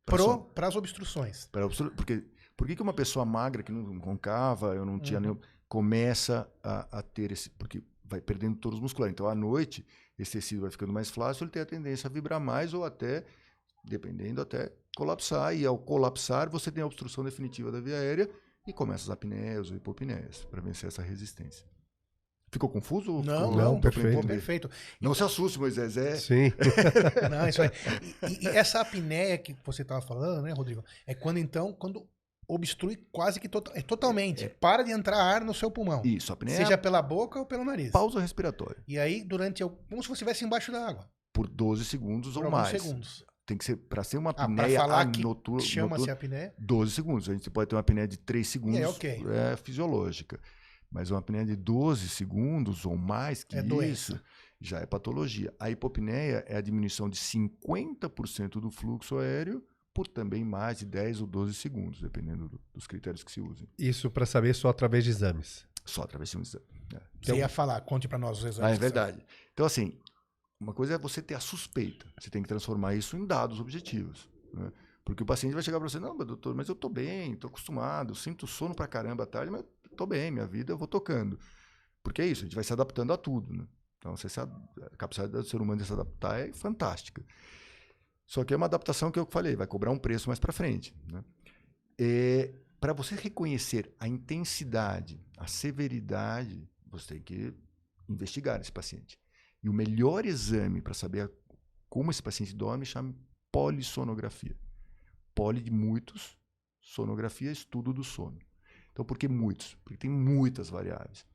Speaker 2: para as obstruções.
Speaker 3: Pra obstru- Porque por que, uma pessoa magra que não roncava, eu não tinha
Speaker 2: Uhum.
Speaker 3: nenhum, começa a, a ter esse. Porque vai perdendo os musculares. Então, à noite, esse tecido vai ficando mais flácido, ele tem a tendência a vibrar mais ou até, dependendo, até colapsar. E ao colapsar, você tem a obstrução definitiva da via aérea e começa as apneias ou hipopneias para vencer essa resistência. Ficou confuso?
Speaker 2: Não,
Speaker 3: ficou-
Speaker 2: não,
Speaker 1: perfeito.
Speaker 2: Perfeito.
Speaker 3: Não se assuste, Moisés. É,
Speaker 1: Sim.
Speaker 2: Não, isso aí. E, e essa apneia que você estava falando, né, Rodrigo? É quando então, quando obstrui quase que tota- é totalmente. Para de entrar ar no seu pulmão.
Speaker 3: isso, apneia
Speaker 2: Seja
Speaker 3: é
Speaker 2: pela boca ou pelo nariz.
Speaker 3: pausa respiratória.
Speaker 2: E aí, durante. Como se você estivesse embaixo da água.
Speaker 3: Por 12 segundos
Speaker 2: Por
Speaker 3: ou mais.
Speaker 2: segundos.
Speaker 3: Tem que ser, para ser uma
Speaker 2: pra
Speaker 3: apneia
Speaker 2: falar que
Speaker 3: anotu-
Speaker 2: Chama-se
Speaker 3: noturna,
Speaker 2: apneia.
Speaker 3: 12 segundos. A gente pode ter uma apneia de 3 segundos,
Speaker 2: É, ok.
Speaker 3: é fisiológica. Mas uma apneia de 12 segundos ou mais que
Speaker 2: É
Speaker 3: isso,
Speaker 2: doença.
Speaker 3: já é patologia. A hipopneia é a diminuição de 50% do fluxo aéreo por também mais de 10 ou 12 segundos, dependendo do- dos critérios que se usem.
Speaker 1: Isso para saber só através de exames.
Speaker 3: Só através de um exame. É.
Speaker 2: Você ia falar, conte pra nós os exames.
Speaker 3: Ah, é verdade. Então, assim, uma coisa é você ter a suspeita. Você tem que transformar isso em dados objetivos. né? Porque o paciente vai chegar para você, não, doutor, mas eu tô bem, tô acostumado, sinto sono pra caramba à tarde, mas tô bem, minha vida eu vou tocando. Porque é isso, a gente vai se adaptando a tudo, né? Então, você se, a capacidade do ser humano de se adaptar é fantástica. Só que é uma adaptação que eu falei, vai cobrar um preço mais para frente. Né? para você reconhecer a intensidade, a severidade, você tem que investigar esse paciente. E o melhor exame para saber como esse paciente dorme chama polissonografia. Poli de muitos, sonografia, estudo do sono. Então, por que muitos? Porque tem muitas variáveis.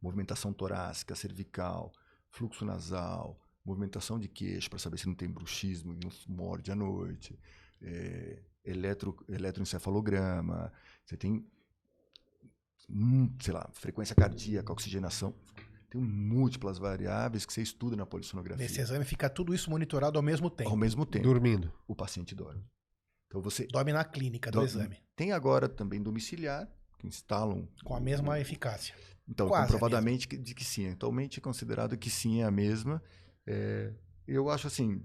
Speaker 3: Movimentação torácica, cervical, fluxo nasal, movimentação de queixo para saber se não tem bruxismo e não morde à noite, é, eletro, eletroencefalograma, você tem, hum, sei lá, frequência cardíaca, oxigenação. Tem múltiplas variáveis que você estuda na polissonografia.
Speaker 2: Nesse exame fica tudo isso monitorado ao mesmo tempo.
Speaker 3: Ao mesmo tempo.
Speaker 1: Dormindo.
Speaker 3: O paciente dorme. Então você
Speaker 2: dorme na clínica do exame.
Speaker 3: Tem agora também domiciliar, que instalam
Speaker 2: com a mesma eficácia.
Speaker 3: Então, Quase comprovadamente que, de que sim. Atualmente é considerado que sim é a mesma. É, eu acho assim,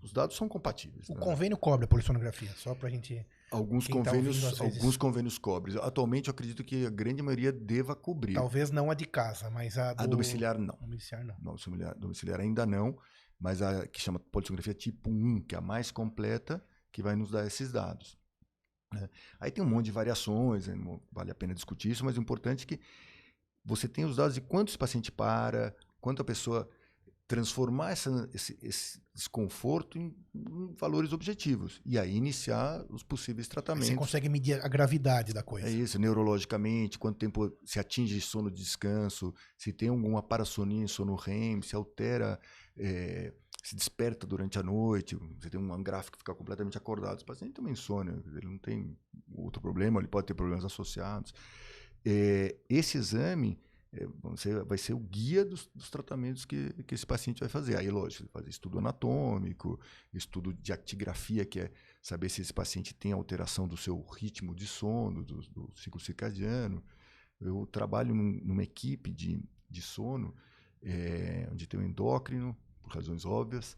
Speaker 3: os dados são compatíveis.
Speaker 2: O né? convênio cobre a polissonografia, só para a gente.
Speaker 3: Alguns convênios, tá alguns convênios cobrem. Atualmente, eu acredito que a grande maioria deva cobrir.
Speaker 2: Talvez não a de casa, mas a do...
Speaker 3: A domiciliar não.
Speaker 2: Domiciliar não. não
Speaker 3: domiciliar, domiciliar ainda não, mas a que chama polissonografia tipo 1, que é a mais completa, que vai nos dar esses dados. Né? Aí tem um monte de variações, né? não vale a pena discutir isso, mas o importante é que você tem os dados de quanto esse paciente para, quanto a pessoa transformar essa, esse, esse, desconforto em, em, valores objetivos e aí iniciar os possíveis tratamentos. Você
Speaker 2: consegue medir a gravidade da coisa.
Speaker 3: É isso, neurologicamente, quanto tempo se atinge sono de descanso, se tem alguma parassonia em sono REM, se altera, é, se desperta durante a noite, você tem um gráfico que fica completamente acordado. O paciente tem uma insônia, ele não tem outro problema, ele pode ter problemas associados. É, esse exame é, vai ser o guia dos, dos, tratamentos que, que esse paciente vai fazer. Aí, lógico, fazer estudo anatômico, estudo de actigrafia, que é saber se esse paciente tem alteração do seu ritmo de sono, do, do ciclo circadiano. Eu trabalho num, numa equipe de, de sono, é, onde tem um endócrino, por razões óbvias,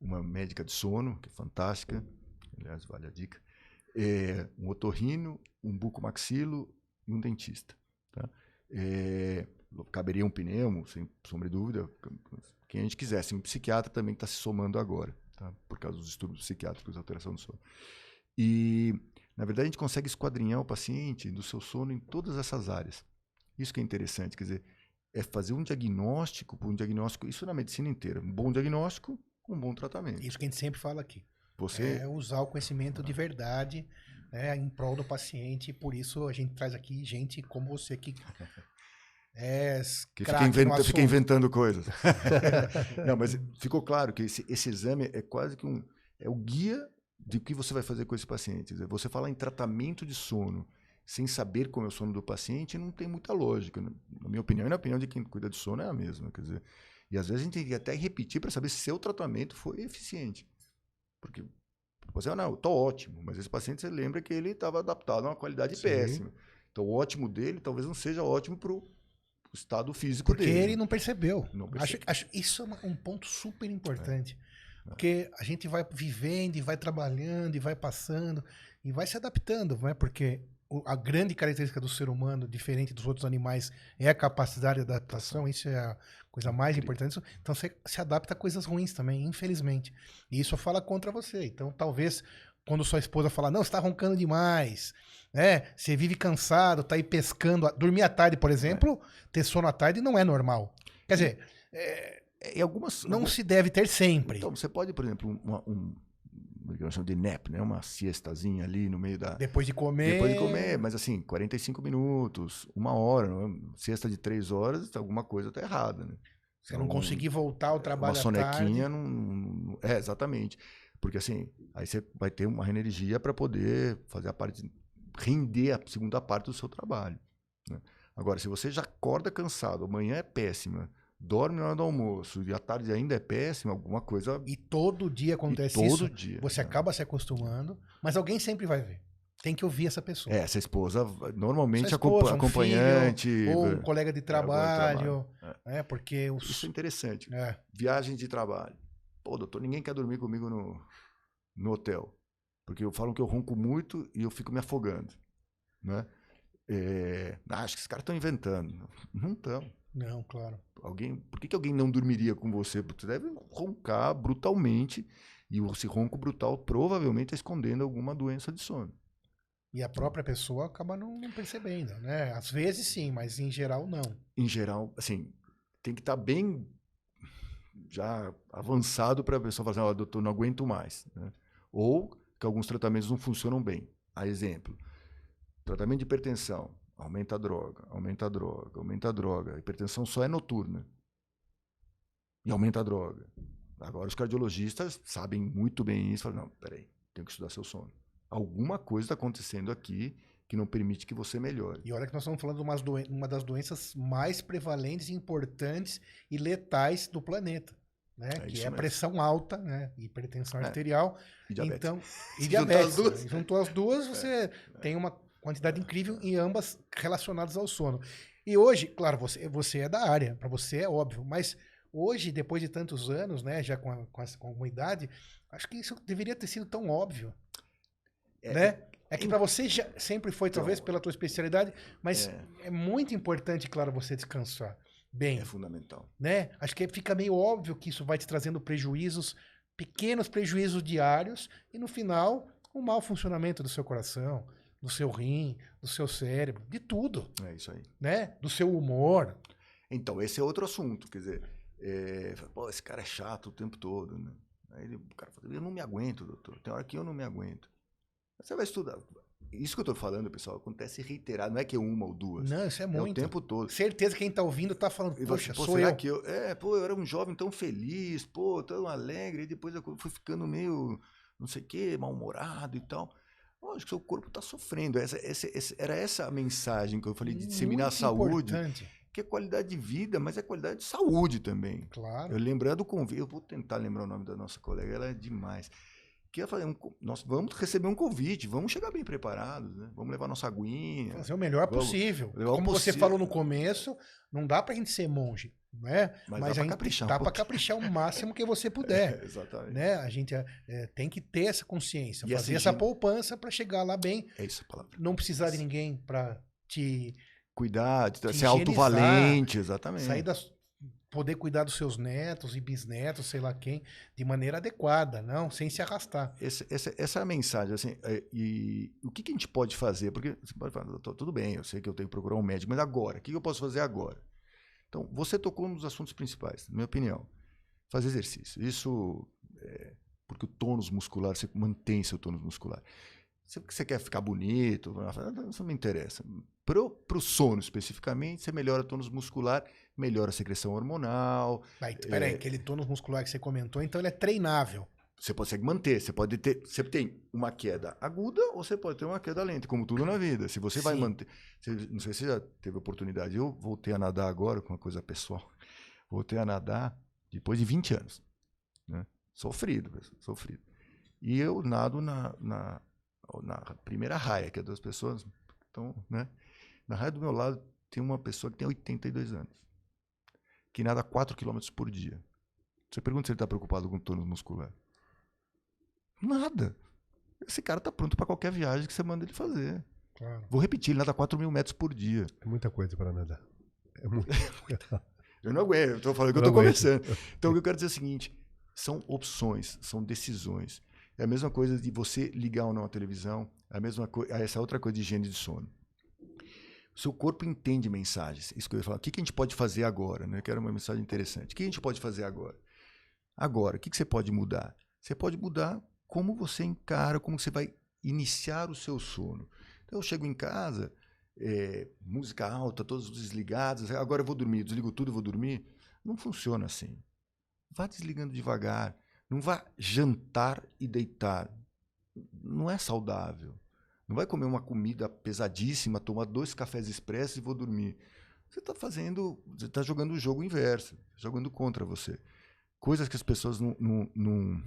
Speaker 3: uma médica de sono, que é fantástica, aliás, vale a dica, é, um otorrino, um bucomaxilo e um dentista. Tá? É, caberia um pneumo, sem sombra de dúvida, quem a gente quisesse. Um psiquiatra também está se somando agora, tá? por causa dos estudos psiquiátricos, alteração do sono. E, na verdade, a gente consegue esquadrinhar o paciente do seu sono em todas essas áreas. Isso que é interessante, quer dizer, é fazer um diagnóstico, um diagnóstico, isso na medicina inteira, um bom diagnóstico, um bom tratamento.
Speaker 2: Isso que a gente sempre fala aqui.
Speaker 3: Você
Speaker 2: é usar o conhecimento de verdade né, em prol do paciente. Por isso a gente traz aqui gente como você que é
Speaker 3: que fica, inventa, fica, inventando coisas. Não, mas ficou claro que esse, esse, exame é quase que um é o guia de que você vai fazer com esse paciente. Você fala em tratamento de sono sem saber como é o sono do paciente não tem muita lógica. Né? Na minha opinião e na opinião de quem cuida de sono é a mesma. Quer dizer, e às vezes a gente tem que até repetir para saber se seu tratamento foi eficiente. Porque você, não, estou ótimo, mas esse paciente você lembra que ele estava adaptado a uma qualidade Sim. péssima. Então o ótimo dele talvez não seja ótimo para o estado físico
Speaker 2: Porque
Speaker 3: dele.
Speaker 2: Porque ele não percebeu. Não percebeu. Acho, acho, isso é um ponto super importante. É. Porque a gente vai vivendo e vai trabalhando e vai passando e vai se adaptando, não é? Porque a grande característica do ser humano, diferente dos outros animais, é a capacidade de adaptação. Isso é a coisa mais importante. Então você se adapta a coisas ruins também, infelizmente. E isso fala contra você. Então talvez quando sua esposa falar, não, você está roncando demais, né? Você vive cansado, tá aí pescando. Dormir à tarde, por exemplo, é. ter sono à tarde não é normal. Quer dizer, é,
Speaker 3: em algumas.
Speaker 2: Não algumas... se deve ter sempre.
Speaker 3: Então, você pode, por exemplo, um, eu chamo de nap, né? Uma siestazinha ali no meio da.
Speaker 2: Depois de comer.
Speaker 3: Depois de comer, mas assim, 45 minutos, uma hora, siesta de três horas, alguma coisa tá errada, né?
Speaker 2: Você não então, conseguir voltar ao trabalho
Speaker 3: Uma sonequinha, não, não, É, exatamente. Porque assim, aí você vai ter uma energia para poder fazer a parte. render a segunda parte do seu trabalho. Né? Agora, se você já acorda cansado, amanhã é péssima, dorme na hora do almoço e a tarde ainda é péssima, alguma coisa.
Speaker 2: E todo dia acontece
Speaker 3: todo
Speaker 2: isso.
Speaker 3: Todo dia.
Speaker 2: Você né? acaba se acostumando, mas alguém sempre vai ver. Tem que ouvir essa pessoa.
Speaker 3: É, essa esposa, normalmente esposa, acompanhante.
Speaker 2: Um filho, ou um colega de trabalho. trabalho. É. é. porque os...
Speaker 3: Isso é interessante. É. Viagem de trabalho. Pô, doutor, ninguém quer dormir comigo no, no hotel. Porque eu falo que eu ronco muito e eu fico me afogando. Né? É, ah, acho que esses caras estão inventando. Não estão.
Speaker 2: Não, claro.
Speaker 3: Alguém, por que, que alguém não dormiria com você? Você deve roncar brutalmente. E esse ronco brutal provavelmente está escondendo alguma doença de sono.
Speaker 2: E a própria pessoa acaba não, não, percebendo, né? Às vezes sim, mas em geral não.
Speaker 3: Em geral, assim, tem que estar tá bem já avançado para a pessoa falar assim, oh, doutor, não aguento mais. Né? Ou que alguns tratamentos não funcionam bem. A exemplo, tratamento de hipertensão, aumenta a droga, aumenta a droga, aumenta a droga. A hipertensão só é noturna. E aumenta a droga. Agora os cardiologistas sabem muito bem isso. Falam, não, peraí, tem que estudar seu sono. Alguma coisa está acontecendo aqui que não permite que você melhore.
Speaker 2: E olha que nós estamos falando de uma das doenças mais prevalentes, importantes e letais do planeta. Né? É que é a pressão alta, né? hipertensão é. arterial. E diabetes. Então, e diabetes. Juntou as duas, juntou as duas você é. tem uma quantidade incrível em ambas relacionadas ao sono. E hoje, claro, você, você é da área, para você é óbvio, mas hoje, depois de tantos anos, né, já com a, com a, com a idade, acho que isso deveria ter sido tão óbvio. É, né? É que para você já sempre foi, talvez, então, pela tua especialidade, mas é. é. muito importante, claro, você descansar bem.
Speaker 3: É fundamental.
Speaker 2: Né? Acho que fica meio óbvio que isso vai te trazendo prejuízos, pequenos prejuízos diários, e no final, um mau funcionamento do seu coração, do seu rim, do seu cérebro, de tudo.
Speaker 3: É isso aí.
Speaker 2: Né? Do seu humor.
Speaker 3: Então, esse é outro assunto. Quer dizer, é, pô, esse cara é chato o tempo todo, né? Aí ele, o cara fala, eu não me aguento, doutor. Tem hora que eu não me aguento. Você vai estudar. Isso que eu estou falando, pessoal, acontece reiterado. Não é que é uma ou duas.
Speaker 2: Não, isso é muito.
Speaker 3: É o tempo todo.
Speaker 2: Certeza que quem está ouvindo está falando, poxa,
Speaker 3: pô,
Speaker 2: sou eu.
Speaker 3: Que eu. É, pô, eu era um jovem tão feliz, pô, tão alegre. E depois eu fui ficando meio, não sei o quê, mal-humorado e tal. Lógico que seu corpo está sofrendo. Essa, essa, essa, era essa a mensagem que eu falei de disseminar muito a saúde. Importante. Que é qualidade de vida, mas é qualidade de saúde também.
Speaker 2: Claro.
Speaker 3: Eu lembrando o convite, eu vou tentar lembrar o nome da nossa colega, ela é demais que ia fazer um, nós vamos receber um convite, vamos chegar bem preparados, né? Vamos levar nossa aguinha.
Speaker 2: Fazer o melhor possível. Como possível. você falou no começo, não dá pra gente ser monge, né?
Speaker 3: Mas, Mas dá pra caprichar.
Speaker 2: Dá um caprichar o máximo que você puder.
Speaker 3: É, exatamente.
Speaker 2: Né? A gente é, tem que ter essa consciência, e fazer essa poupança para chegar lá bem.
Speaker 3: É isso a palavra.
Speaker 2: Não precisar de ninguém para te
Speaker 3: cuidar, de ser autovalente, exatamente.
Speaker 2: Sair das poder cuidar dos seus netos e bisnetos, sei lá quem, de maneira adequada, não, sem se arrastar.
Speaker 3: Esse, essa, essa é a mensagem, assim, é, e o que, que, a gente pode fazer? Porque você pode falar, doutor, tudo bem, eu sei que eu tenho que procurar um médico, mas agora, o que, que eu posso fazer agora? Então, você tocou nos assuntos principais, na minha opinião. Fazer exercício. Isso é, porque o tônus muscular, você mantém seu tônus muscular. Se você quer ficar bonito, isso não me interessa. Para o sono, especificamente, você melhora o tônus muscular melhora a secreção hormonal.
Speaker 2: Peraí, é... aquele tônus muscular que você comentou, então ele é treinável.
Speaker 3: Você consegue manter, você pode ter, você tem uma queda aguda ou você pode ter uma queda lenta, como tudo na vida. Se você Sim. vai manter, você, não sei se você já teve oportunidade, eu voltei a nadar agora com uma coisa pessoal. Voltei a nadar depois de 20 anos, né? Sofrido, sofrido. E eu nado na, na, na primeira raia, que é das pessoas, então, né? Na raia do meu lado tem uma pessoa que tem 82 anos que nada 4 km por dia. Você pergunta se ele está preocupado com o tônus muscular. Nada. Esse cara está pronto para qualquer viagem que você manda ele fazer.
Speaker 2: Claro.
Speaker 3: Vou repetir, ele nada 4 mil metros por dia.
Speaker 1: É muita coisa para nadar. É muito.
Speaker 3: eu não aguento, eu estou falando que eu estou começando. Então, o que eu quero dizer é o seguinte: são opções, são decisões. É a mesma coisa de você ligar ou não a televisão, é a mesma coisa, essa outra coisa de higiene de sono seu corpo entende mensagens. Isso que eu ia falar. O que, que a gente pode fazer agora? Né? Que era uma mensagem interessante. O que a gente pode fazer agora? Agora, o que, que você pode mudar? Você pode mudar como você encara, como você vai iniciar o seu sono. Então, eu chego em casa, é, música alta, todos desligados, agora eu vou dormir, desligo tudo e vou dormir. Não funciona assim. Vá desligando devagar. Não vá jantar e deitar. Não é saudável. Não vai comer uma comida pesadíssima, tomar dois cafés expressos e vou dormir. Você está fazendo, você está jogando o jogo inverso, jogando contra você. Coisas que as pessoas não, não, não,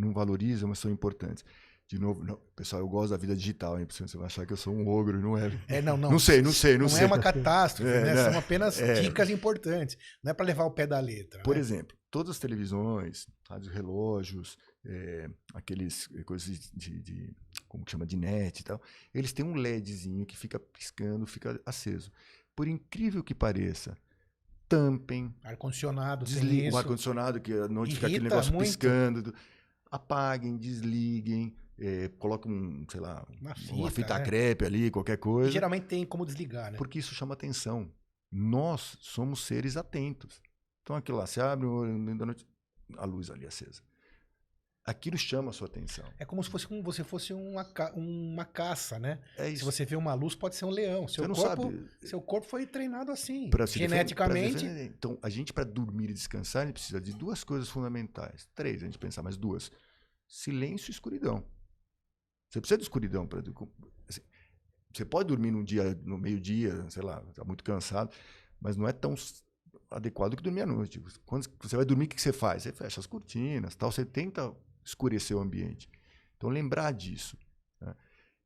Speaker 3: não valorizam, mas são importantes. De novo, não, pessoal, eu gosto da vida digital, hein? Você vai achar que eu sou um ogro e não é.
Speaker 2: É, não, não.
Speaker 3: Não sei, não sei, não, não sei.
Speaker 2: Não é uma catástrofe, é, né? São apenas é, dicas importantes. Não é para levar o pé da letra.
Speaker 3: Por
Speaker 2: né?
Speaker 3: exemplo, todas as televisões, rádios relógios, é, aqueles coisas de, de, como chama, de net e tal, eles têm um LEDzinho que fica piscando, fica aceso. Por incrível que pareça, tampem,
Speaker 2: Ar-condicionado, sem
Speaker 3: desliguem o ar-condicionado, que à noite fica aquele negócio
Speaker 2: muito.
Speaker 3: piscando. Apaguem, desliguem, é, coloquem um, sei lá,
Speaker 2: Uma
Speaker 3: uma
Speaker 2: fita,
Speaker 3: fita
Speaker 2: né?
Speaker 3: crepe ali, qualquer
Speaker 2: E
Speaker 3: coisa.
Speaker 2: geralmente tem como desligar, né?
Speaker 3: Porque isso chama atenção. Nós somos seres atentos. Então aquilo lá, você abre o olho no meio da noite, a luz ali acesa. Aquilo chama a sua atenção.
Speaker 2: É como se fosse um, você fosse uma, ca- uma caça, né?
Speaker 3: É
Speaker 2: Se
Speaker 3: isso.
Speaker 2: você vê uma luz, pode ser um leão. Seu,
Speaker 3: você não
Speaker 2: corpo,
Speaker 3: sabe.
Speaker 2: seu corpo foi treinado assim.
Speaker 3: se
Speaker 2: geneticamente.
Speaker 3: defender. Então, a gente, para dormir e descansar, a gente precisa de duas coisas fundamentais. Três, a gente pensar, mas duas. Silêncio e escuridão. Você precisa de escuridão para. Assim, você pode dormir num dia, no meio-dia, sei lá, tá muito cansado, mas não é tão adequado que dormir à noite. Quando você vai dormir, o que que você faz? Você fecha as cortinas, tal, você tenta escurecer o ambiente. Então, lembrar disso. né?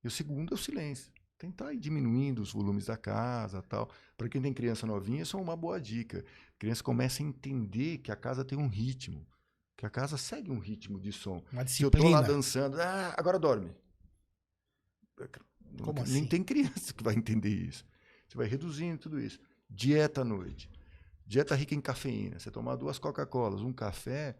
Speaker 3: E o segundo é o silêncio. Tentar ir diminuindo os volumes da casa, tal. Para quem tem criança novinha, isso é uma boa dica. A criança começa a entender que a casa tem um ritmo, que a casa segue um ritmo de som.
Speaker 2: Uma
Speaker 3: Se eu tô lá
Speaker 2: disciplina.
Speaker 3: dançando, ah, agora dorme.
Speaker 2: Como
Speaker 3: Nem
Speaker 2: assim?
Speaker 3: tem criança que vai entender isso. Você vai reduzindo tudo isso. Dieta à noite. Dieta rica em cafeína. Você tomar duas Coca-Colas, um café,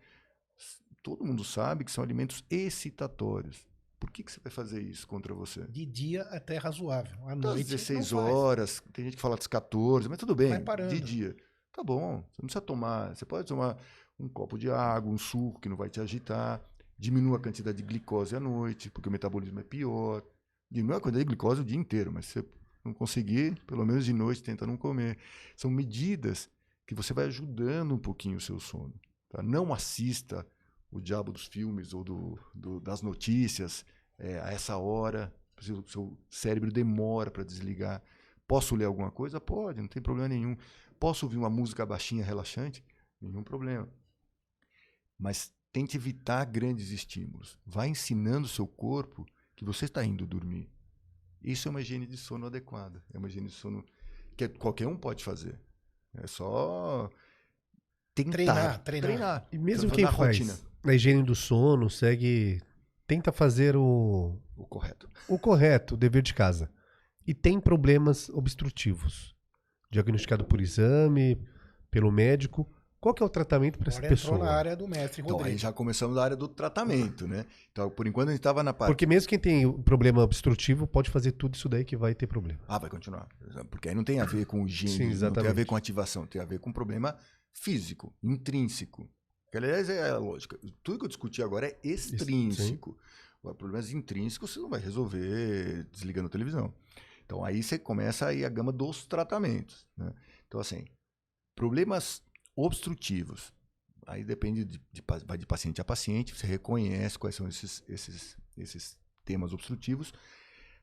Speaker 3: todo mundo sabe que são alimentos excitatórios. Por que, que você vai fazer isso contra você?
Speaker 2: De dia até razoável. À
Speaker 3: Às
Speaker 2: noite.
Speaker 3: 16
Speaker 2: não faz.
Speaker 3: horas, tem gente que fala das 14, mas tudo bem, de dia. Tá bom, você não precisa tomar. Você pode tomar um copo de água, um suco que não vai te agitar. Diminua a quantidade de glicose à noite, porque o metabolismo é pior. Diminua a quantidade de glicose o dia inteiro, mas se você não conseguir, pelo menos de noite, tenta não comer. São medidas que você vai ajudando um pouquinho o seu sono. tá? Não assista o diabo dos filmes ou do, do- das notícias é, a essa hora. O seu, seu cérebro demora para desligar. Posso ler alguma coisa? Pode, não tem problema nenhum. Posso ouvir uma música baixinha, relaxante? Nenhum problema. Mas tente evitar grandes estímulos. Vai ensinando o seu corpo que você está indo dormir. Isso é uma higiene de sono adequada. É uma higiene de sono que qualquer um pode fazer. É só tentar.
Speaker 2: Treinar, treinar.
Speaker 1: E mesmo quem faz
Speaker 3: rotina.
Speaker 1: A higiene do sono, segue. Tenta fazer o,
Speaker 3: O correto.
Speaker 1: o correto, o dever de casa. E tem problemas obstrutivos. Diagnosticado por exame, pelo médico. Qual que é o tratamento para essa pessoa?
Speaker 2: na área do mestre
Speaker 3: Então, aí
Speaker 2: Rodrigo.
Speaker 3: já começamos da área do tratamento, né? Então, por enquanto, a gente estava na parte.
Speaker 1: Porque mesmo quem tem problema obstrutivo pode fazer tudo isso daí que vai ter problema.
Speaker 3: Ah, vai continuar. Porque aí não tem a ver com higiene,
Speaker 1: Sim,
Speaker 3: não tem a
Speaker 1: exatamente.
Speaker 3: ver com ativação, tem a ver com problema físico, intrínseco. Que, aliás, é a lógica. Tudo que eu discuti agora é extrínseco. Agora, problemas intrínsecos você não vai resolver desligando a televisão. Então, aí você começa aí a gama dos tratamentos. né? Então, assim, problemas obstrutivos. Aí depende de, de vai de paciente a paciente, você reconhece quais são esses, esses, esses temas obstrutivos.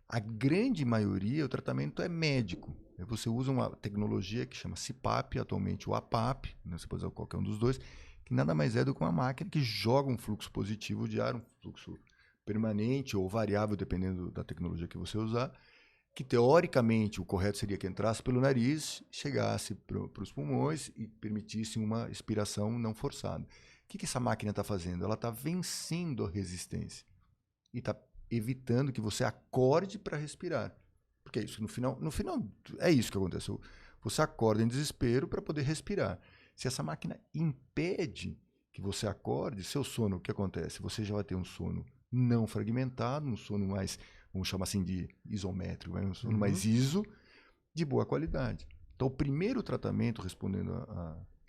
Speaker 3: A grande maioria, o tratamento é médico. Você usa uma tecnologia que chama CPAP, atualmente o APAP, né? você pode usar qualquer um dos dois, que nada mais é do que uma máquina que joga um fluxo positivo de ar, um fluxo permanente ou variável, dependendo da tecnologia que você usar, que teoricamente o correto seria que entrasse pelo nariz, chegasse para os pulmões e permitisse uma expiração não forçada. O que, que essa máquina está fazendo? Ela está vencendo a resistência e está evitando que você acorde para respirar. Porque é isso, no final, no final é isso que acontece. Você acorda em desespero para poder respirar. Se essa máquina impede que você acorde, seu sono, o que acontece? Você já vai ter um sono não fragmentado, um sono mais, vamos chamar assim de isométrico, né? um sono
Speaker 1: Uhum.
Speaker 3: mais iso, de boa qualidade. Então, o primeiro tratamento, respondendo a,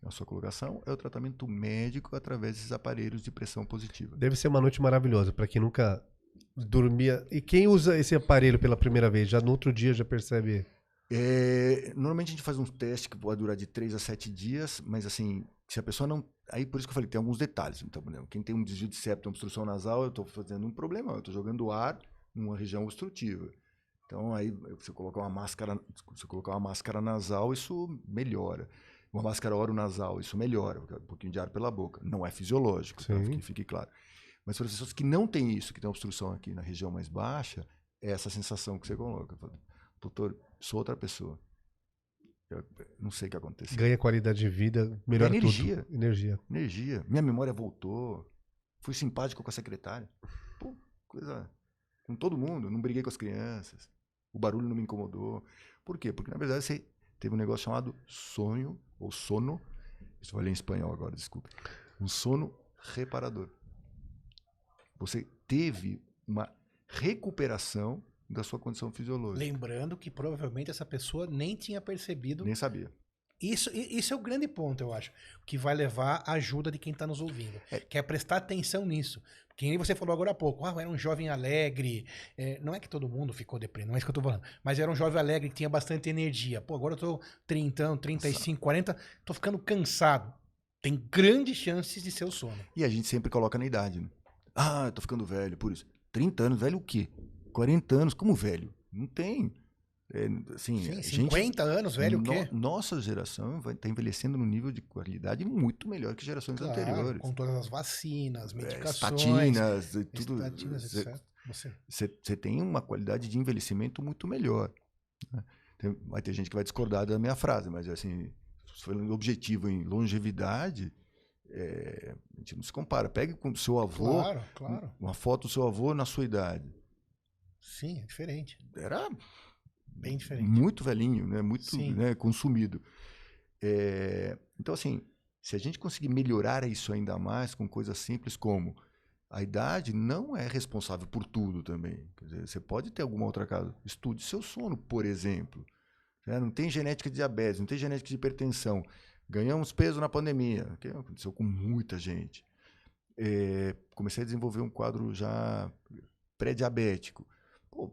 Speaker 3: a, a sua colocação, é o tratamento médico através desses aparelhos de pressão positiva.
Speaker 1: Deve ser uma noite maravilhosa para quem nunca dormia. E quem usa esse aparelho pela primeira vez, já no outro dia já percebe.
Speaker 3: É, normalmente a gente faz um teste que pode durar de 3 a 7 dias, mas assim, se a pessoa não. Aí por isso que eu falei, tem alguns detalhes. Então, por exemplo, quem tem um desvio de septo, uma obstrução nasal, eu estou fazendo um problema, eu estou jogando ar numa região obstrutiva. Então aí você colocar uma máscara, você colocar uma máscara nasal, isso melhora. Uma máscara oro-nasal, isso melhora, é um pouquinho de ar pela boca. Não é fisiológico, tá?
Speaker 1: Sim.
Speaker 3: que fique claro. Mas para as pessoas que não têm isso, que tem obstrução aqui na região mais baixa, é essa sensação que você coloca. Doutor, sou outra pessoa. Eu não sei o que aconteceu.
Speaker 1: Ganha qualidade de vida, melhora
Speaker 3: energia.
Speaker 1: tudo. Energia.
Speaker 3: Energia. Minha memória voltou. Fui simpático com a secretária. Pô, coisa. Com todo mundo. Não briguei com as crianças. O barulho não me incomodou. Por quê? Porque, na verdade, você teve um negócio chamado sonho, ou sono. Vai ler em espanhol agora, desculpa. Um sono reparador. Você teve uma recuperação da sua condição fisiológica.
Speaker 2: Lembrando que provavelmente essa pessoa nem tinha percebido.
Speaker 3: Nem sabia.
Speaker 2: Isso, isso é o grande ponto, eu acho, que vai levar a ajuda de quem está nos ouvindo.
Speaker 3: É.
Speaker 2: Que é prestar atenção nisso. Que nem você falou agora há pouco, ah, era um jovem alegre. É, não é que todo mundo ficou deprimido, não é isso que eu tô falando. Mas era um jovem alegre que tinha bastante energia. Pô, agora eu tô 30, 35, 40, tô ficando cansado. Tem grandes chances de ser o sono.
Speaker 3: E a gente sempre coloca na idade, né? Ah, eu tô ficando velho, por isso. 30 anos, velho o quê? 40 anos, como velho? Não tem. É, assim,
Speaker 2: Sim,
Speaker 3: a
Speaker 2: 50 anos, velho, o
Speaker 3: no-
Speaker 2: quê?
Speaker 3: Nossa geração vai estar envelhecendo num nível de qualidade muito melhor que gerações
Speaker 2: Claro,
Speaker 3: anteriores.
Speaker 2: com todas as vacinas,
Speaker 3: É,
Speaker 2: medicações,
Speaker 3: estatinas, e tudo.
Speaker 2: estatinas,
Speaker 3: Você-
Speaker 2: etc. Você-
Speaker 3: tem uma qualidade de envelhecimento muito melhor. né? Tem- vai ter gente que vai discordar da minha frase, mas assim, um objetivo em longevidade, é, a gente não se compara. Pegue com o seu avô,
Speaker 2: Claro, claro.
Speaker 3: uma foto do seu avô na sua idade.
Speaker 2: Sim, é diferente.
Speaker 3: Era
Speaker 2: Bem diferente.
Speaker 3: muito velhinho, né? muito né, consumido. É, então, assim, se a gente conseguir melhorar isso ainda mais com coisas simples como a idade não é responsável por tudo também. Dizer, você pode ter alguma outra causa. Estude seu sono, por exemplo. né? Não tem genética de diabetes, não tem genética de hipertensão. Ganhamos peso na pandemia, que aconteceu com muita gente. É, comecei a desenvolver um quadro já pré-diabético. Pô,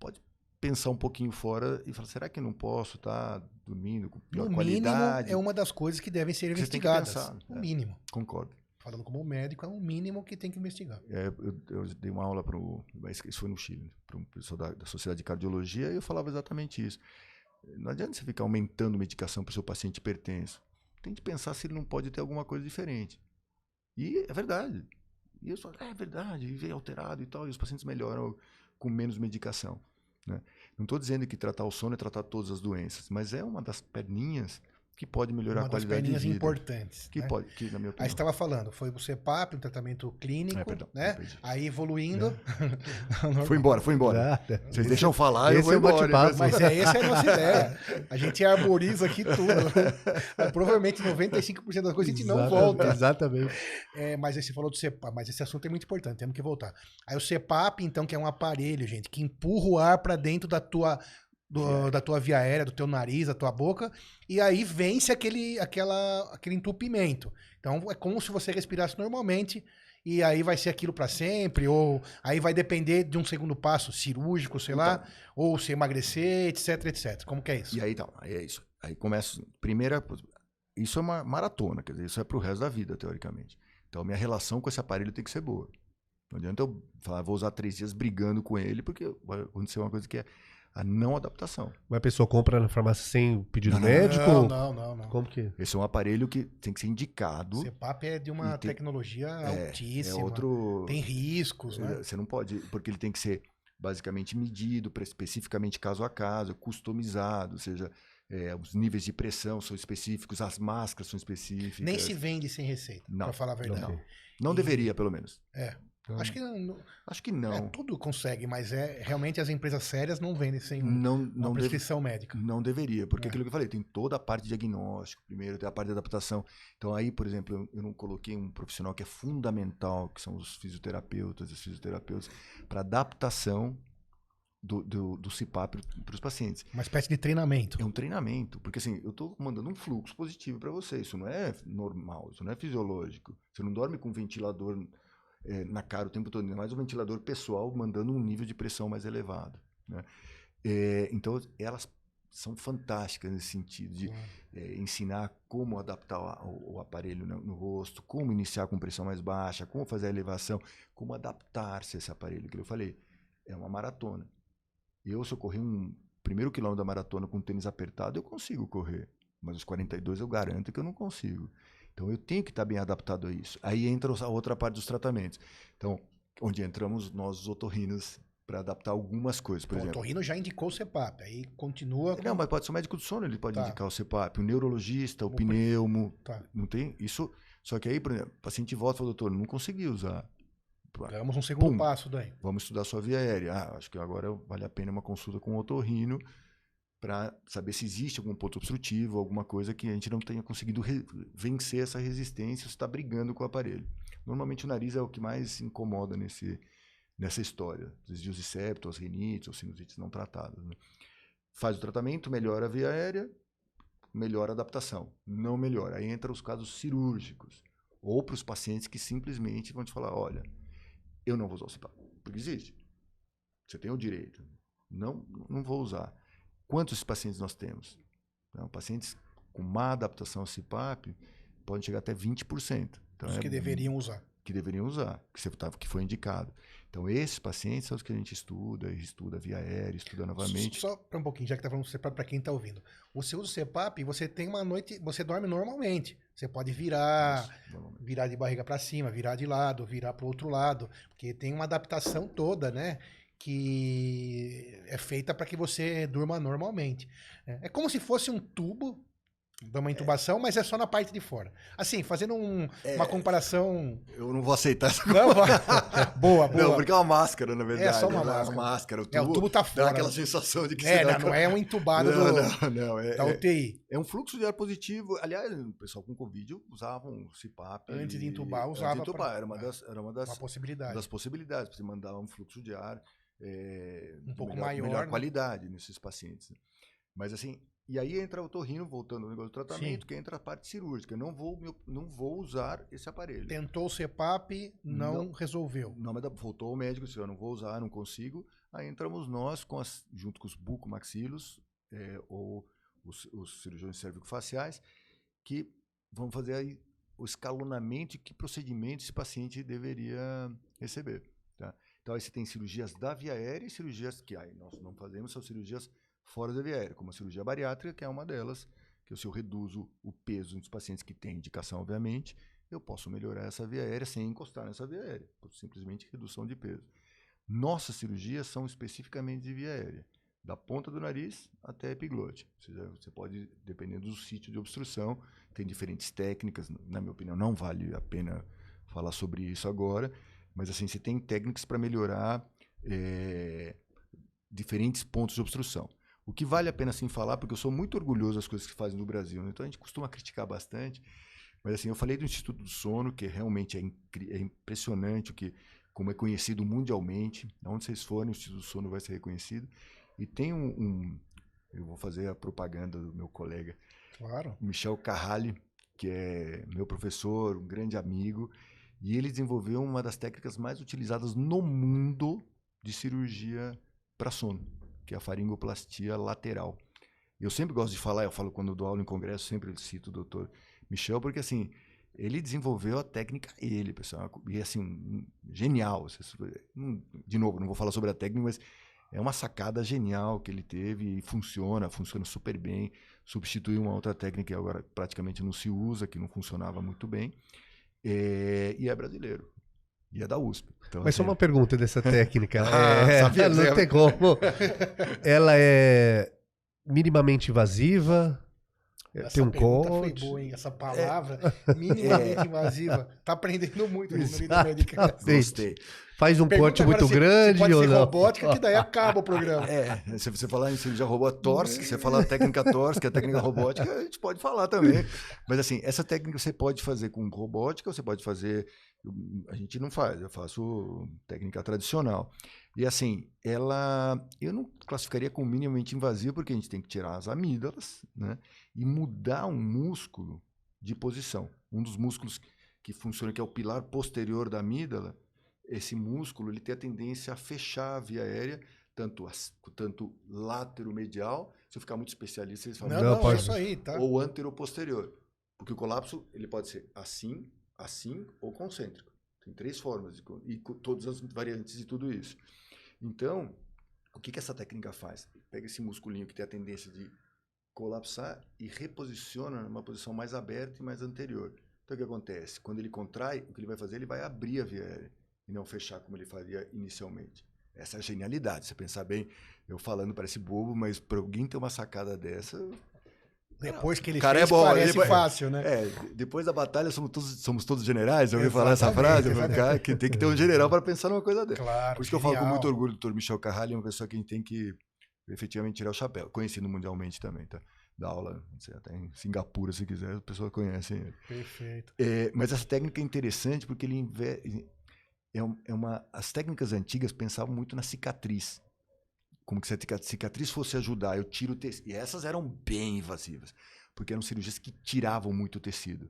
Speaker 3: pode pensar um pouquinho fora e falar, será que não posso estar dormindo com pior
Speaker 2: No mínimo,
Speaker 3: qualidade?
Speaker 2: é uma das coisas que devem ser
Speaker 3: Você tem que
Speaker 2: investigadas.
Speaker 3: pensar,
Speaker 2: No
Speaker 3: é.
Speaker 2: mínimo.
Speaker 3: Concordo.
Speaker 2: Falando como médico, é o mínimo que tem que investigar.
Speaker 3: É, eu, eu dei uma aula para isso foi no Chile, para um pessoal da, da Sociedade de Cardiologia, e eu falava exatamente isso. Não adianta você ficar aumentando medicação para o seu paciente hipertenso. Tem que pensar se ele não pode ter alguma coisa diferente. E é verdade. E eu só, é verdade, e veio alterado e tal, e os pacientes melhoram com menos medicação. Né? Não estou dizendo que tratar o sono é tratar todas as doenças, mas é uma das perninhas que pode melhorar
Speaker 2: uma
Speaker 3: a
Speaker 2: das
Speaker 3: qualidade de
Speaker 2: perninhas
Speaker 3: vida.
Speaker 2: importantes.
Speaker 3: Que
Speaker 2: né?
Speaker 3: pode, que na minha
Speaker 2: Aí
Speaker 3: opinião.
Speaker 2: estava falando, foi o CEPAP, um tratamento clínico,
Speaker 3: É, perdão,
Speaker 2: né? Aí evoluindo.
Speaker 3: Foi embora, foi embora. Vocês deixam eu falar, eu vou
Speaker 1: é
Speaker 3: embora.
Speaker 1: bate-papo.
Speaker 2: Mas é, essa é a nossa ideia. A gente arboriza aqui tudo. Mas provavelmente 95% das coisas a gente não volta.
Speaker 1: Exatamente.
Speaker 2: É, mas aí você falou do CEPAP, mas esse assunto é muito importante, temos que voltar. Aí o CEPAP, então, que é um aparelho, gente, que empurra o ar para dentro da tua, do- da tua via aérea, do teu nariz, da tua boca, e aí vence aquele, aquela, aquele entupimento. Então é como se você respirasse normalmente, e aí vai ser aquilo para sempre, ou aí vai depender de um segundo passo cirúrgico, sei lá, ou se emagrecer, etc, etc. Como que é isso?
Speaker 3: E aí, então, aí é isso. Aí começa. Primeira. Isso é uma maratona, quer dizer, isso é pro resto da vida, teoricamente. Então, minha relação com esse aparelho tem que ser boa. Não adianta eu falar, vou usar três dias brigando com ele, porque vai acontecer uma coisa que é a não adaptação.
Speaker 1: Uma pessoa compra na farmácia sem pedido
Speaker 3: Não, não,
Speaker 1: médico?
Speaker 2: Não, não, não, não.
Speaker 1: Como que?
Speaker 3: Esse é um aparelho que tem que ser indicado.
Speaker 2: CEPAP é de uma
Speaker 3: tem-
Speaker 2: tecnologia
Speaker 3: É,
Speaker 2: altíssima.
Speaker 3: é outro.
Speaker 2: Tem riscos, né?
Speaker 3: Você não pode, porque ele tem que ser basicamente medido, especificamente caso a caso, customizado, ou seja, é, os níveis de pressão são específicos, as máscaras são específicas.
Speaker 2: Nem se vende sem receita,
Speaker 3: Não,
Speaker 2: pra falar a verdade.
Speaker 3: Não, não
Speaker 2: E-
Speaker 3: deveria, pelo menos.
Speaker 2: É.
Speaker 1: Então,
Speaker 2: Acho que não,
Speaker 3: Acho que
Speaker 2: é,
Speaker 3: não.
Speaker 2: tudo consegue, mas é realmente as empresas sérias não vendem sem um-
Speaker 3: Não,
Speaker 2: uma
Speaker 3: não, deve-
Speaker 2: prescrição médica.
Speaker 3: não deveria, porque
Speaker 2: É.
Speaker 3: aquilo que eu falei, tem toda a parte de diagnóstico, primeiro tem a parte de adaptação. Então aí, por exemplo, eu, eu não coloquei um profissional que é fundamental, que são os fisioterapeutas, os fisioterapeutas, para adaptação do, do, do CIPAP para os pacientes.
Speaker 2: Uma espécie de treinamento.
Speaker 3: É um treinamento, porque assim, eu estou mandando um fluxo positivo para você. Isso não é normal, isso não é fisiológico. Você não dorme com um ventilador eh, na cara o tempo todo, ainda mais um ventilador pessoal mandando um nível de pressão mais elevado. né? Eh, então, elas são fantásticas nesse sentido de eh, ensinar como adaptar o, o aparelho no, no rosto, como iniciar com pressão mais baixa, como fazer a elevação, como adaptar-se a esse aparelho. Que eu falei, é uma maratona. Eu, se eu correr um primeiro quilômetro da maratona com tênis apertado, eu consigo correr. Mas os 42 eu garanto que eu não consigo. Então eu tenho que estar bem adaptado a isso. Aí entra a outra parte dos tratamentos. Então, onde entramos nós, os otorrinos, para adaptar algumas coisas. Por
Speaker 2: o
Speaker 3: exemplo,
Speaker 2: Torrino já indicou o CEPAP, aí continua. com-
Speaker 3: não, mas pode ser o médico do sono, ele pode
Speaker 2: Tá.
Speaker 3: indicar o CEPAP, o neurologista, o
Speaker 2: O
Speaker 3: pneumo.
Speaker 2: Tá.
Speaker 3: Não tem isso Só que aí, por exemplo, o paciente volta e fala, doutor, não consegui usar.
Speaker 2: Damos um segundo
Speaker 3: Pum.
Speaker 2: passo daí.
Speaker 3: Vamos estudar sua via aérea. Ah, acho que agora vale a pena uma consulta com o otorrino para saber se existe algum ponto obstrutivo, alguma coisa que a gente não tenha conseguido vencer essa resistência, está brigando com o aparelho. Normalmente o nariz é o que mais incomoda nesse, nessa história. Desvios de septo, as rinites ou sinusites não tratadas. né? Faz o tratamento, melhora a via aérea, melhora a adaptação. Não melhora. Aí entra os casos cirúrgicos. Ou para os pacientes que simplesmente vão te falar, olha, eu não vou usar o CPAP. Porque existe. Você tem o direito. Não, não vou usar. Quantos pacientes nós temos? Não, pacientes com má adaptação ao CPAP podem chegar até 20%. Então,
Speaker 2: Os
Speaker 3: é
Speaker 2: que deveriam usar.
Speaker 3: que deveriam usar, que, você que foi indicado. Então, esses pacientes são os que a gente estuda, estuda via aérea, estuda novamente.
Speaker 2: Só para um pouquinho, já que tá falando do CPAP para quem tá ouvindo. Você usa o CPAP, você tem uma noite, você dorme normalmente. Você pode virar,
Speaker 3: Isso,
Speaker 2: virar de barriga para cima, virar de lado, virar para o outro lado, porque tem uma adaptação toda, né? Que é feita para que você durma normalmente. É é como se fosse um tubo de uma intubação, mas é só na parte de fora. Assim, fazendo um-
Speaker 3: É.
Speaker 2: uma comparação.
Speaker 3: Eu não vou aceitar essa
Speaker 2: Não, boa, boa.
Speaker 3: Não, porque é uma máscara, na verdade.
Speaker 2: só uma
Speaker 3: É
Speaker 2: máscara.
Speaker 3: máscara. O tubo,
Speaker 2: É, o tubo tá
Speaker 3: dá
Speaker 2: fora.
Speaker 3: aquela sensação de que
Speaker 2: É, não, não é um entubado
Speaker 3: não,
Speaker 2: do-
Speaker 3: não, não, é,
Speaker 2: da
Speaker 3: é-
Speaker 2: UTI.
Speaker 3: é um fluxo de ar positivo. Aliás, o pessoal com Covid usavam o CPAP.
Speaker 2: Antes de entubar,
Speaker 3: antes
Speaker 2: usava
Speaker 3: de entubar.
Speaker 2: pra-
Speaker 3: Era uma
Speaker 2: é.
Speaker 3: das, era uma das,
Speaker 2: Uma possibilidade.
Speaker 3: das possibilidades, para você mandar um fluxo de ar é,
Speaker 2: Um pouco
Speaker 3: melhor,
Speaker 2: maior,
Speaker 3: melhor
Speaker 2: né?
Speaker 3: qualidade nesses pacientes. né? Mas assim, e aí entra o torrino, voltando ao negócio do tratamento,
Speaker 2: Sim.
Speaker 3: que entra a parte cirúrgica. Eu não vou, não vou usar esse aparelho.
Speaker 2: Tentou o CPAP, não,
Speaker 3: Não.
Speaker 2: resolveu.
Speaker 3: Não, mas voltou o médico, disse, eu não vou usar, não consigo. Aí entramos nós, com as, junto com os bucomaxilos, é, ou os, os cirurgiões cérvico-faciais, que vão fazer aí o escalonamento de que procedimento esse paciente deveria receber. Então, aí você tem cirurgias da via aérea e cirurgias que aí nós não fazemos, são cirurgias fora da via aérea, como a cirurgia bariátrica, que é uma delas, que se eu reduzo o peso dos pacientes que têm indicação, obviamente, eu posso melhorar essa via aérea sem encostar nessa via aérea, por simplesmente redução de peso. Nossas cirurgias são especificamente de via aérea, da ponta do nariz até a epiglote. Você pode, dependendo do sítio de obstrução, tem diferentes técnicas, na minha opinião, não vale a pena falar sobre isso agora, mas assim, você tem técnicas para melhorar eh, diferentes pontos de obstrução. O que vale a pena assim falar, porque eu sou muito orgulhoso das coisas que fazem no Brasil, né? então a gente costuma criticar bastante, mas assim, eu falei do Instituto do Sono, que realmente é, é impressionante o que, como é conhecido mundialmente. Onde vocês forem, o Instituto do Sono vai ser reconhecido. E tem um, um- eu vou fazer a propaganda do meu colega
Speaker 2: Claro.
Speaker 3: Michel Carrali, que é meu professor, um grande amigo, e ele desenvolveu uma das técnicas mais utilizadas no mundo de cirurgia para sono, que é a faringoplastia lateral. Eu sempre gosto de falar, eu falo quando dou aula em congresso, sempre cito o doutor Michel, porque assim, ele desenvolveu a técnica ele, pessoal, e assim, genial. De novo, não vou falar sobre a técnica, mas é uma sacada genial que ele teve e funciona, funciona super bem substituiu uma outra técnica que agora praticamente não se usa, que não funcionava muito bem, é, e é brasileiro. E é da USP. Então,
Speaker 1: Mas só
Speaker 3: assim,
Speaker 1: uma pergunta dessa técnica.
Speaker 3: Ah,
Speaker 1: É,
Speaker 3: sabia
Speaker 1: não tem como. Ela é minimamente invasiva?
Speaker 2: Essa
Speaker 1: tem um
Speaker 2: pergunta foi
Speaker 1: código?
Speaker 2: boa, hein? Essa
Speaker 3: É.
Speaker 2: palavra minimamente invasiva. Tá aprendendo muito.
Speaker 3: Gostei.
Speaker 1: Faz um
Speaker 2: Pergunta
Speaker 1: corte muito
Speaker 2: se-
Speaker 1: grande
Speaker 2: se pode
Speaker 1: ou
Speaker 2: ser
Speaker 1: não?
Speaker 2: robótica, que daí acaba o programa.
Speaker 3: É, se você falar em cirurgia robô Torsk, você falar técnica Torsk, que é técnica robótica, a gente pode falar também. Mas assim, essa técnica você pode fazer com robótica, você pode fazer. A gente não faz, eu faço técnica tradicional. E assim, ela. Eu não classificaria como minimamente invasiva, porque a gente tem que tirar as amígdalas, né? E mudar um músculo de posição. Um dos músculos que funciona, que é o pilar posterior da amígdala, esse músculo ele tem a tendência a fechar a via aérea, tanto, as- tanto lateral-medial, se eu ficar muito especialista, eles falam,
Speaker 2: Não,
Speaker 1: Não,
Speaker 2: não, é
Speaker 1: pode-
Speaker 2: isso aí, tá?
Speaker 3: ou antero-posterior. Porque o colapso ele pode ser assim, assim ou concêntrico. Tem três formas de e todas as variantes de tudo isso. Então, o que, que essa técnica faz? Pega esse musculinho que tem a tendência de colapsar e reposiciona numa posição mais aberta e mais anterior. Então, o que acontece? Quando ele contrai, o que ele vai fazer? Ele vai abrir a via aérea e não fechar como ele faria inicialmente. Essa é a genialidade. Se você pensar bem, eu falando parece bobo, mas para alguém ter uma sacada dessa,
Speaker 2: Depois que ele
Speaker 3: cara
Speaker 2: fez,
Speaker 3: é bom,
Speaker 2: parece
Speaker 3: depois-
Speaker 2: fácil, né?
Speaker 3: É, depois da batalha somos todos, somos todos generais. Eu ouvi falar essa frase. Cara, que tem que ter um general para pensar numa coisa dessa.
Speaker 2: Claro.
Speaker 3: Por isso que eu falo com muito orgulho do Dr. Michel Carralho, é uma pessoa que a gente tem que efetivamente tirar o chapéu. Conhecido mundialmente também, tá? Da aula, sei, até em Singapura, se quiser, a pessoa conhece ele.
Speaker 2: Perfeito.
Speaker 3: É, mas essa técnica é interessante porque ele inve... é, um- é uma as técnicas antigas pensavam muito na cicatriz como que se a cica- cicatriz fosse ajudar eu tiro o tecido e essas eram bem invasivas porque eram cirurgias que tiravam muito o tecido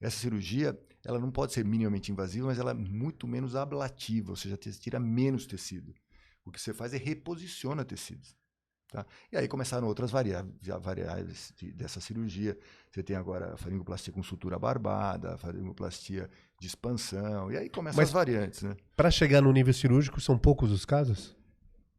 Speaker 3: essa cirurgia ela não pode ser minimamente invasiva mas ela é muito menos ablativa ou seja tira menos tecido o que você faz é reposiciona tecidos tá? e aí começaram outras variáveis, variáveis de- dessa cirurgia você tem agora a faringoplastia com sutura barbada, a faringoplastia de expansão, e aí começam
Speaker 1: Mas-
Speaker 3: as variantes, né?
Speaker 1: Pra chegar no nível cirúrgico, são poucos os casos?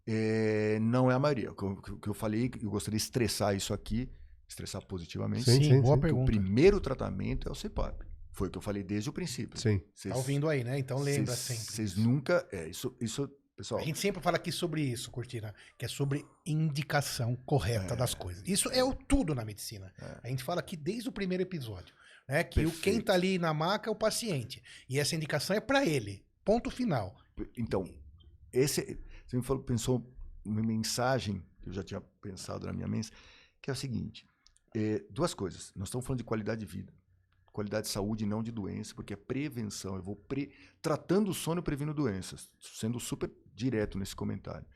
Speaker 3: É, não é a maioria. O que eu, que eu falei, eu gostaria de estressar isso aqui, estressar positivamente.
Speaker 1: Sim,
Speaker 2: Sim,
Speaker 1: sim,
Speaker 2: boa
Speaker 1: sim.
Speaker 3: que o
Speaker 2: pergunta.
Speaker 3: primeiro tratamento é o CPAP. Foi o que eu falei desde o princípio.
Speaker 1: Sim.
Speaker 3: Vocês-
Speaker 2: Tá ouvindo aí, né? Então lembra
Speaker 3: vocês-
Speaker 2: sempre.
Speaker 3: Vocês nunca. É, isso, isso, pessoal.
Speaker 2: A gente sempre fala aqui sobre isso, Cortina, que é sobre indicação correta das coisas. Isso é o tudo na medicina. A gente fala aqui desde o primeiro episódio, né? Que o, quem tá ali na maca é o paciente. E essa indicação é para ele. Ponto final.
Speaker 3: Então, esse, você me falou, pensou uma mensagem que eu já tinha pensado na minha mente, que é o seguinte: é, duas coisas. Nós estamos falando de qualidade de vida, qualidade de saúde e não de doença, porque é prevenção. Eu vou pre- tratando o sono previno doenças, sendo super direto nesse comentário.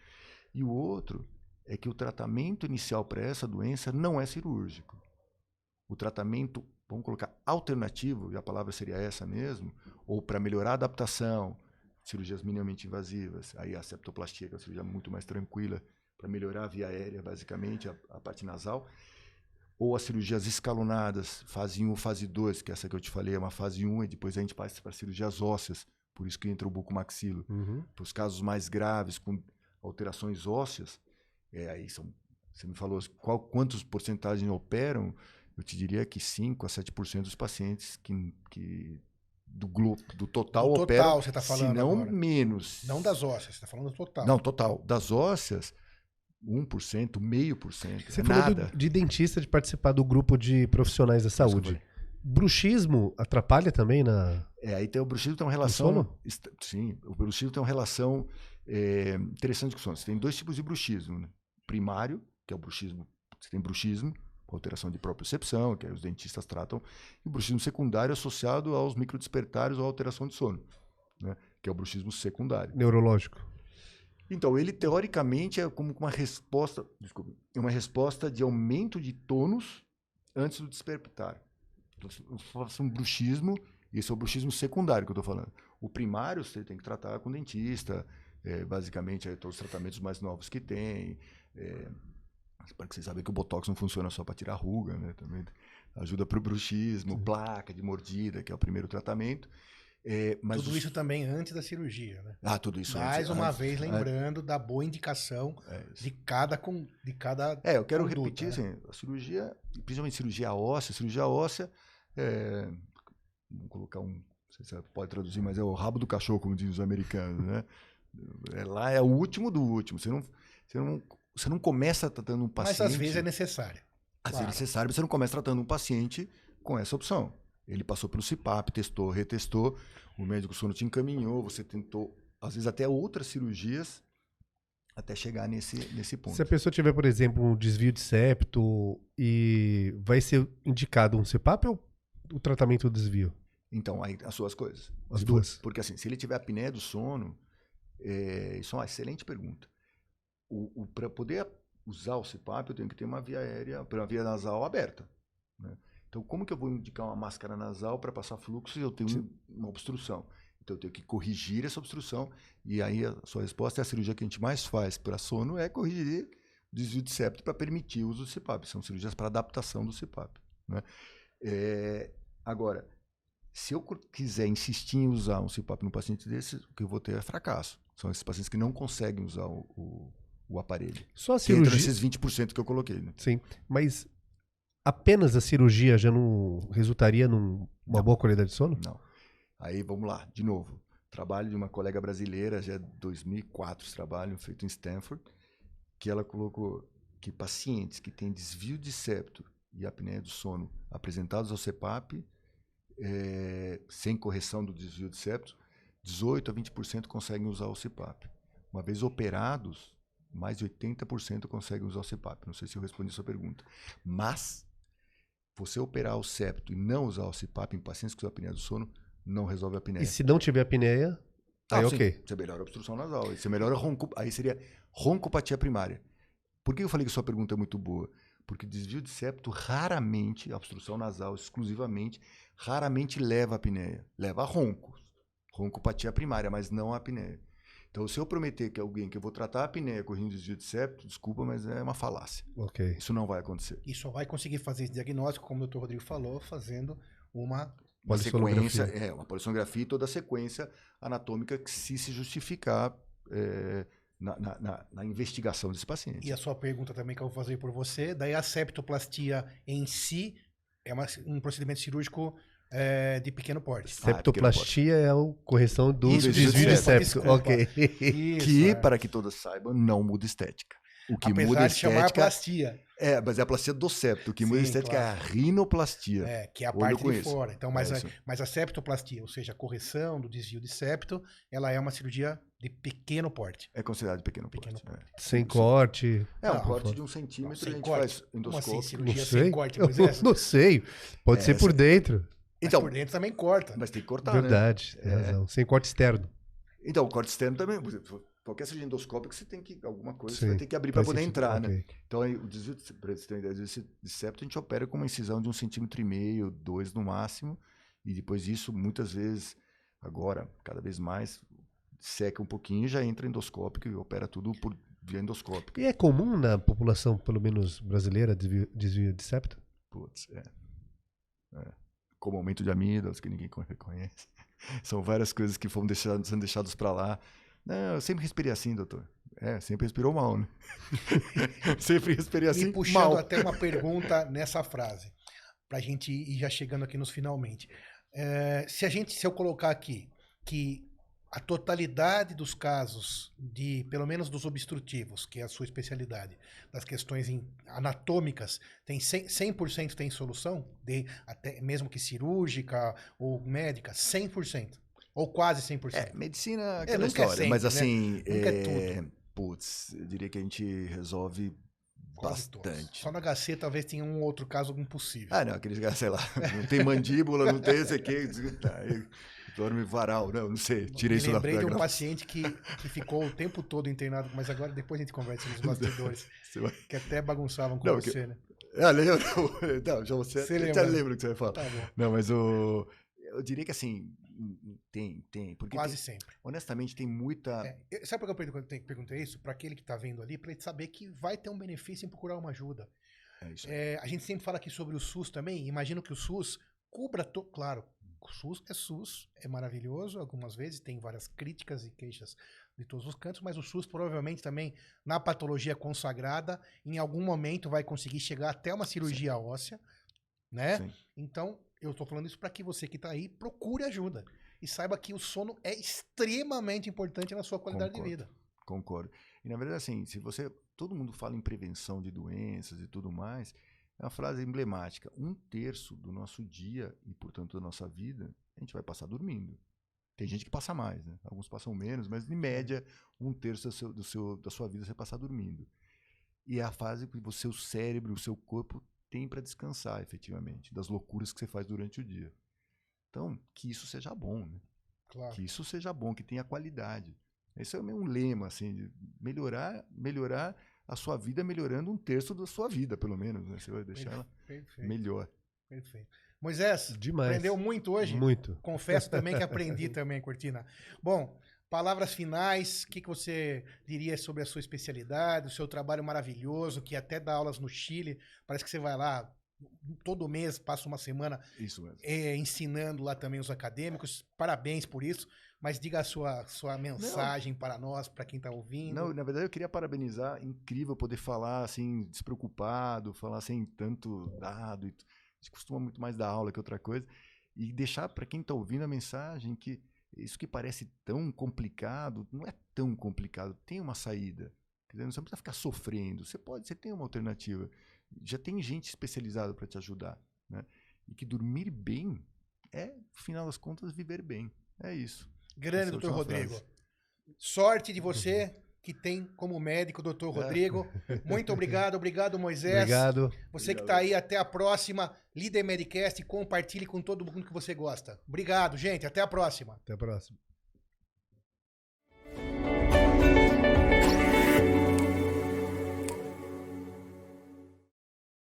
Speaker 3: E o outro é que o tratamento inicial para essa doença não é cirúrgico. O tratamento, vamos colocar alternativo, e a palavra seria essa mesmo, ou para melhorar a adaptação, cirurgias minimamente invasivas, aí a septoplastia, que é uma cirurgia muito mais tranquila, para melhorar a via aérea, basicamente, a, a parte nasal, ou as cirurgias escalonadas, fase 1, fase 2, que essa que eu te falei é uma fase 1, e depois a gente passa para cirurgias ósseas, por isso que entra o bucomaxilo.
Speaker 1: Uhum.
Speaker 3: Para os casos mais graves, com alterações ósseas, é, aí são, você me falou qual, quantos porcentagens operam, eu te diria que 5 a 7% dos pacientes que, que do, glo, do total
Speaker 2: Do total,
Speaker 3: operam,
Speaker 2: você tá falando
Speaker 3: se não
Speaker 2: agora.
Speaker 3: menos.
Speaker 2: Não das ósseas, você tá falando do total.
Speaker 3: Não, total. Das ósseas, 1%, meio por cento.
Speaker 1: Você
Speaker 3: É
Speaker 1: falou
Speaker 3: nada.
Speaker 1: do- de dentista de participar do grupo de profissionais da saúde. Bruxismo atrapalha também na.
Speaker 3: É, aí tem o bruxismo tem uma relação. Sim, o bruxismo tem uma relação é, interessante com o sono. Você tem dois tipos de bruxismo. Né? Primário, que é o bruxismo. Você tem bruxismo, alteração de propriocepção, que aí os dentistas tratam, e o bruxismo secundário associado aos microdespertários ou alteração de sono, né? que é o bruxismo secundário.
Speaker 1: Neurológico.
Speaker 3: Então, ele teoricamente é como uma resposta, desculpa, é uma resposta de aumento de tônus antes do despertar. Então, eu faço um bruxismo, e esse é o bruxismo secundário que eu estou falando. O primário você tem que tratar com dentista, é, basicamente é todos os tratamentos mais novos que tem. É, para que vocês sabem que o botox não funciona só para tirar ruga, né? Também ajuda para o bruxismo, placa de mordida, que é o primeiro tratamento. É, mas
Speaker 2: Tudo
Speaker 3: os-
Speaker 2: isso também antes da cirurgia, né?
Speaker 3: Ah, tudo isso
Speaker 2: Mais
Speaker 3: antes-
Speaker 2: uma
Speaker 3: antes-
Speaker 2: vez lembrando da boa indicação
Speaker 3: é,
Speaker 2: de cada com de cada
Speaker 3: É, eu quero
Speaker 2: conduta,
Speaker 3: repetir,
Speaker 2: né?
Speaker 3: assim, a cirurgia, principalmente cirurgia óssea, cirurgia óssea, é, vamos colocar um, não sei se você pode traduzir, mas é o rabo do cachorro, como dizem os americanos, né? É, lá é o último do último. Você não, você não, você não começa tratando um paciente.
Speaker 2: Mas às vezes é necessário.
Speaker 3: Às
Speaker 2: claro.
Speaker 3: vezes é necessário, você não começa tratando um paciente com essa opção. Ele passou pelo CIPAP, testou, retestou, o médico sono te encaminhou, você tentou, às vezes até outras cirurgias, até chegar nesse, nesse ponto.
Speaker 1: Se a pessoa tiver, por exemplo, um desvio de septo e vai ser indicado um CPAP ou o tratamento do desvio?
Speaker 3: Então, aí as suas coisas.
Speaker 1: As duas.
Speaker 3: porque assim, se ele tiver apneia do sono, é, isso é uma excelente pergunta. O, Para poder usar o CPAP, eu tenho que ter uma via aérea, uma via nasal aberta. né? Então, como que eu vou indicar uma máscara nasal para passar fluxo se eu tenho um- uma obstrução? Então, eu tenho que corrigir essa obstrução. E aí, a sua resposta é a cirurgia que a gente mais faz para sono é corrigir o desvio de septo para permitir o uso do CPAP. São cirurgias para adaptação do CPAP. Né? É, agora, se eu quiser insistir em usar um CPAP num paciente desse, o que eu vou ter é fracasso. São esses pacientes que não conseguem usar o, o, o aparelho.
Speaker 1: Só a
Speaker 3: Que entra
Speaker 1: cirurgia.
Speaker 3: nesses 20% que eu coloquei. Né?
Speaker 1: Sim, mas apenas a cirurgia já não resultaria numa
Speaker 3: Não.
Speaker 1: boa qualidade de sono?
Speaker 3: Não. Aí vamos lá, de novo. Trabalho de uma colega brasileira, já é 2004 esse trabalho, feito em Stanford, que ela colocou que pacientes que têm desvio de septo e apneia do sono apresentados ao CPAP, é, sem correção do desvio de septo, 18 a 20% conseguem usar o CPAP. Uma vez operados, mais de 80% conseguem usar o CPAP. Não sei se eu respondi a sua pergunta. Mas, você operar o septo e não usar o CPAP em pacientes com apneia do sono, não resolve a apneia.
Speaker 1: E se não tiver apneia, aí
Speaker 3: Ah, sim.
Speaker 1: ok.
Speaker 3: Você melhora a obstrução nasal. Aí Você melhora ronco... Aí seria roncopatia primária. Por que eu falei que sua pergunta é muito boa? Porque desvio de septo raramente, a obstrução nasal exclusivamente, raramente leva a apneia. Leva a roncos. Roncopatia primária, mas não a apneia. Então, se eu prometer que alguém que eu vou tratar a apneia correndo desvio de septo, desculpa, mas é uma falácia.
Speaker 1: Ok.
Speaker 3: Isso não vai acontecer.
Speaker 2: E só vai conseguir fazer esse diagnóstico, como o doutor Rodrigo falou, fazendo uma.
Speaker 3: Uma sequência, é, uma polissonografia e toda a sequência anatômica que se se justificar é, na, na- na- na investigação desse paciente.
Speaker 2: E a sua pergunta também que eu vou fazer por você. Daí a septoplastia em si é uma- um procedimento cirúrgico é, de pequeno porte.
Speaker 1: Septoplastia é a correção do
Speaker 2: Isso,
Speaker 1: desvio de septo. Ok.
Speaker 2: Isso,
Speaker 3: que,
Speaker 2: é.
Speaker 3: para que todos saibam, não muda estética. O que
Speaker 2: Apesar
Speaker 3: muda
Speaker 2: de chamar
Speaker 3: estética
Speaker 2: plastia,
Speaker 3: é, mas é a plastia do septo. O que muda
Speaker 2: Sim,
Speaker 3: estética
Speaker 2: claro.
Speaker 3: é a rinoplastia.
Speaker 2: é, que é a parte de
Speaker 3: isso.
Speaker 2: fora. Então, mas,
Speaker 3: É
Speaker 2: a, mas a septoplastia, ou seja, a correção do desvio de septo, ela é uma cirurgia de pequeno porte.
Speaker 3: É considerado de pequeno,
Speaker 2: Pequeno
Speaker 3: porte.
Speaker 1: Sem corte.
Speaker 3: É, é um
Speaker 2: Não,
Speaker 3: corte de um centímetro
Speaker 2: sem
Speaker 3: a gente
Speaker 2: corte.
Speaker 3: faz
Speaker 2: Como assim,
Speaker 3: endoscópio.
Speaker 2: cirurgia
Speaker 1: Não
Speaker 2: sem
Speaker 1: sei.
Speaker 2: corte,
Speaker 1: Eu
Speaker 2: Moisés?
Speaker 1: não sei. Pode
Speaker 3: É,
Speaker 1: ser por dentro.
Speaker 2: Mas
Speaker 3: então,
Speaker 2: por dentro também corta.
Speaker 3: mas tem que cortar, né?
Speaker 1: Verdade.
Speaker 3: É.
Speaker 1: razão. Sem corte externo.
Speaker 3: Então, o corte externo também. Qualquer cirurgia endoscópica, você tem que. Alguma coisa você
Speaker 1: Sim,
Speaker 3: vai ter que abrir para poder
Speaker 1: sentido.
Speaker 3: entrar, né?
Speaker 1: Ok.
Speaker 3: Então, aí, o desvio de, pra você ter uma ideia, o desvio de septo, a gente opera com uma incisão de um centímetro e meio, dois no máximo. E depois disso, muitas vezes, agora, cada vez mais, seca um pouquinho e já entra endoscópico e opera tudo por via endoscópica.
Speaker 1: E é comum na população, pelo menos brasileira, desvio, desvio de septo?
Speaker 3: Putz, é. É. Como aumento de amígdalas, que ninguém con- reconhece. São várias coisas que foram deixadas, sendo deixadas para lá. Não, eu sempre respirei assim, doutor. É, sempre respirou mal, né? sempre respirei assim,
Speaker 2: e puxando
Speaker 3: mal.
Speaker 2: até uma pergunta nessa frase, para a gente ir já chegando aqui nos finalmente. É, se a gente, se eu colocar aqui que a totalidade dos casos de, pelo menos dos obstrutivos, que é a sua especialidade, das questões em- anatômicas, tem 100%, 100% tem solução, de, até mesmo que cirúrgica ou médica, 100%. Ou quase 100%.
Speaker 3: É, medicina, aquela
Speaker 2: nunca é
Speaker 3: história.
Speaker 2: sempre,
Speaker 3: mas
Speaker 2: né?
Speaker 3: assim,
Speaker 2: Nunca é
Speaker 3: é, putz, eu diria que a gente resolve
Speaker 2: Quase todos.
Speaker 3: bastante.
Speaker 2: Só no HC talvez tenha um outro caso impossível.
Speaker 3: Ah, não, aqueles caras, sei lá, não tem mandíbula, não tem esse aqui, tá, dorme varal, não, não sei, tirei
Speaker 2: Me
Speaker 3: isso da
Speaker 2: lembrei de um paciente que, que ficou o tempo todo internado, mas agora depois a gente conversa nos bastidores,
Speaker 3: vai-
Speaker 2: que até bagunçavam com
Speaker 3: Não,
Speaker 2: você, né?
Speaker 3: Ah, lembra? Não, já você,
Speaker 2: Você
Speaker 3: já
Speaker 2: lembra?
Speaker 3: lembro o que você vai falar.
Speaker 2: Tá.
Speaker 3: Não, mas o. Eu diria que assim, tem, tem. Porque
Speaker 2: Quase
Speaker 3: tem-
Speaker 2: sempre.
Speaker 3: honestamente tem muita.
Speaker 2: É, eu- sabe por que eu perguntei, isso? Para aquele que está vendo ali, para ele saber que vai ter um benefício em procurar uma ajuda.
Speaker 3: É isso.
Speaker 2: É, a gente sempre fala aqui sobre o SUS também. Imagino que o SUS cubra. Claro, SUS é SUS, é maravilhoso. Algumas vezes tem várias críticas e queixas de todos os cantos, mas o SUS provavelmente também, na patologia consagrada, em algum momento vai conseguir chegar até uma cirurgia óssea, né?
Speaker 3: Sim.
Speaker 2: Então, eu estou falando isso para que você que está aí procure ajuda. E saiba que o sono é extremamente importante na sua qualidade
Speaker 3: Concordo.
Speaker 2: de vida.
Speaker 3: Concordo. E na verdade, assim, se você. Todo mundo fala em prevenção de doenças e tudo mais. É uma frase emblemática. Um terço do nosso dia e, portanto, da nossa vida, a gente vai passar dormindo. Tem gente que passa mais, né? Alguns passam menos, mas em média, um terço do seu, do seu- da sua vida você passar dormindo. E é a fase que o seu cérebro, o seu corpo tem para descansar, efetivamente, das loucuras que você faz durante o dia. Então, que isso seja bom, né?
Speaker 2: Claro.
Speaker 3: que isso seja bom, que tenha qualidade. Esse é meio um lema, assim, de melhorar, melhorar a sua vida melhorando um terço da sua vida, pelo menos. Né? Você vai deixar ela
Speaker 2: Perfeito.
Speaker 3: melhor.
Speaker 2: Perfeito. Moisés,
Speaker 1: Demais.
Speaker 2: aprendeu muito hoje?
Speaker 1: Muito.
Speaker 2: Confesso também que aprendi também, Cortina. Bom, palavras finais, o que, que você diria sobre a sua especialidade, o seu trabalho maravilhoso, que até dá aulas no Chile, parece que você vai lá todo mês, passa uma semana
Speaker 3: Isso mesmo.
Speaker 2: eh, ensinando lá também os acadêmicos, parabéns por isso, mas diga a sua, sua mensagem para nós, para quem está ouvindo.
Speaker 3: Não, na verdade, eu queria parabenizar. Incrível poder falar assim, despreocupado, falar sem tanto dado. A gente costuma muito mais dar aula que outra coisa. E deixar para quem está ouvindo a mensagem que isso que parece tão complicado, não é tão complicado. Tem uma saída. Quer dizer, Você não precisa ficar sofrendo. Você pode, você tem uma alternativa. já tem gente especializada para te ajudar, né? E que dormir bem é, no final das contas, viver bem. É isso.
Speaker 2: Grande,
Speaker 3: é
Speaker 2: doutor Rodrigo.
Speaker 3: frase.
Speaker 2: Sorte de você que tem como médico doutor Rodrigo. Muito obrigado, obrigado, Moisés.
Speaker 1: Obrigado.
Speaker 2: Você que está aí, até a próxima. Líder Medicast, compartilhe com todo mundo que você gosta. Obrigado, gente. Até a próxima.
Speaker 1: Até a próxima.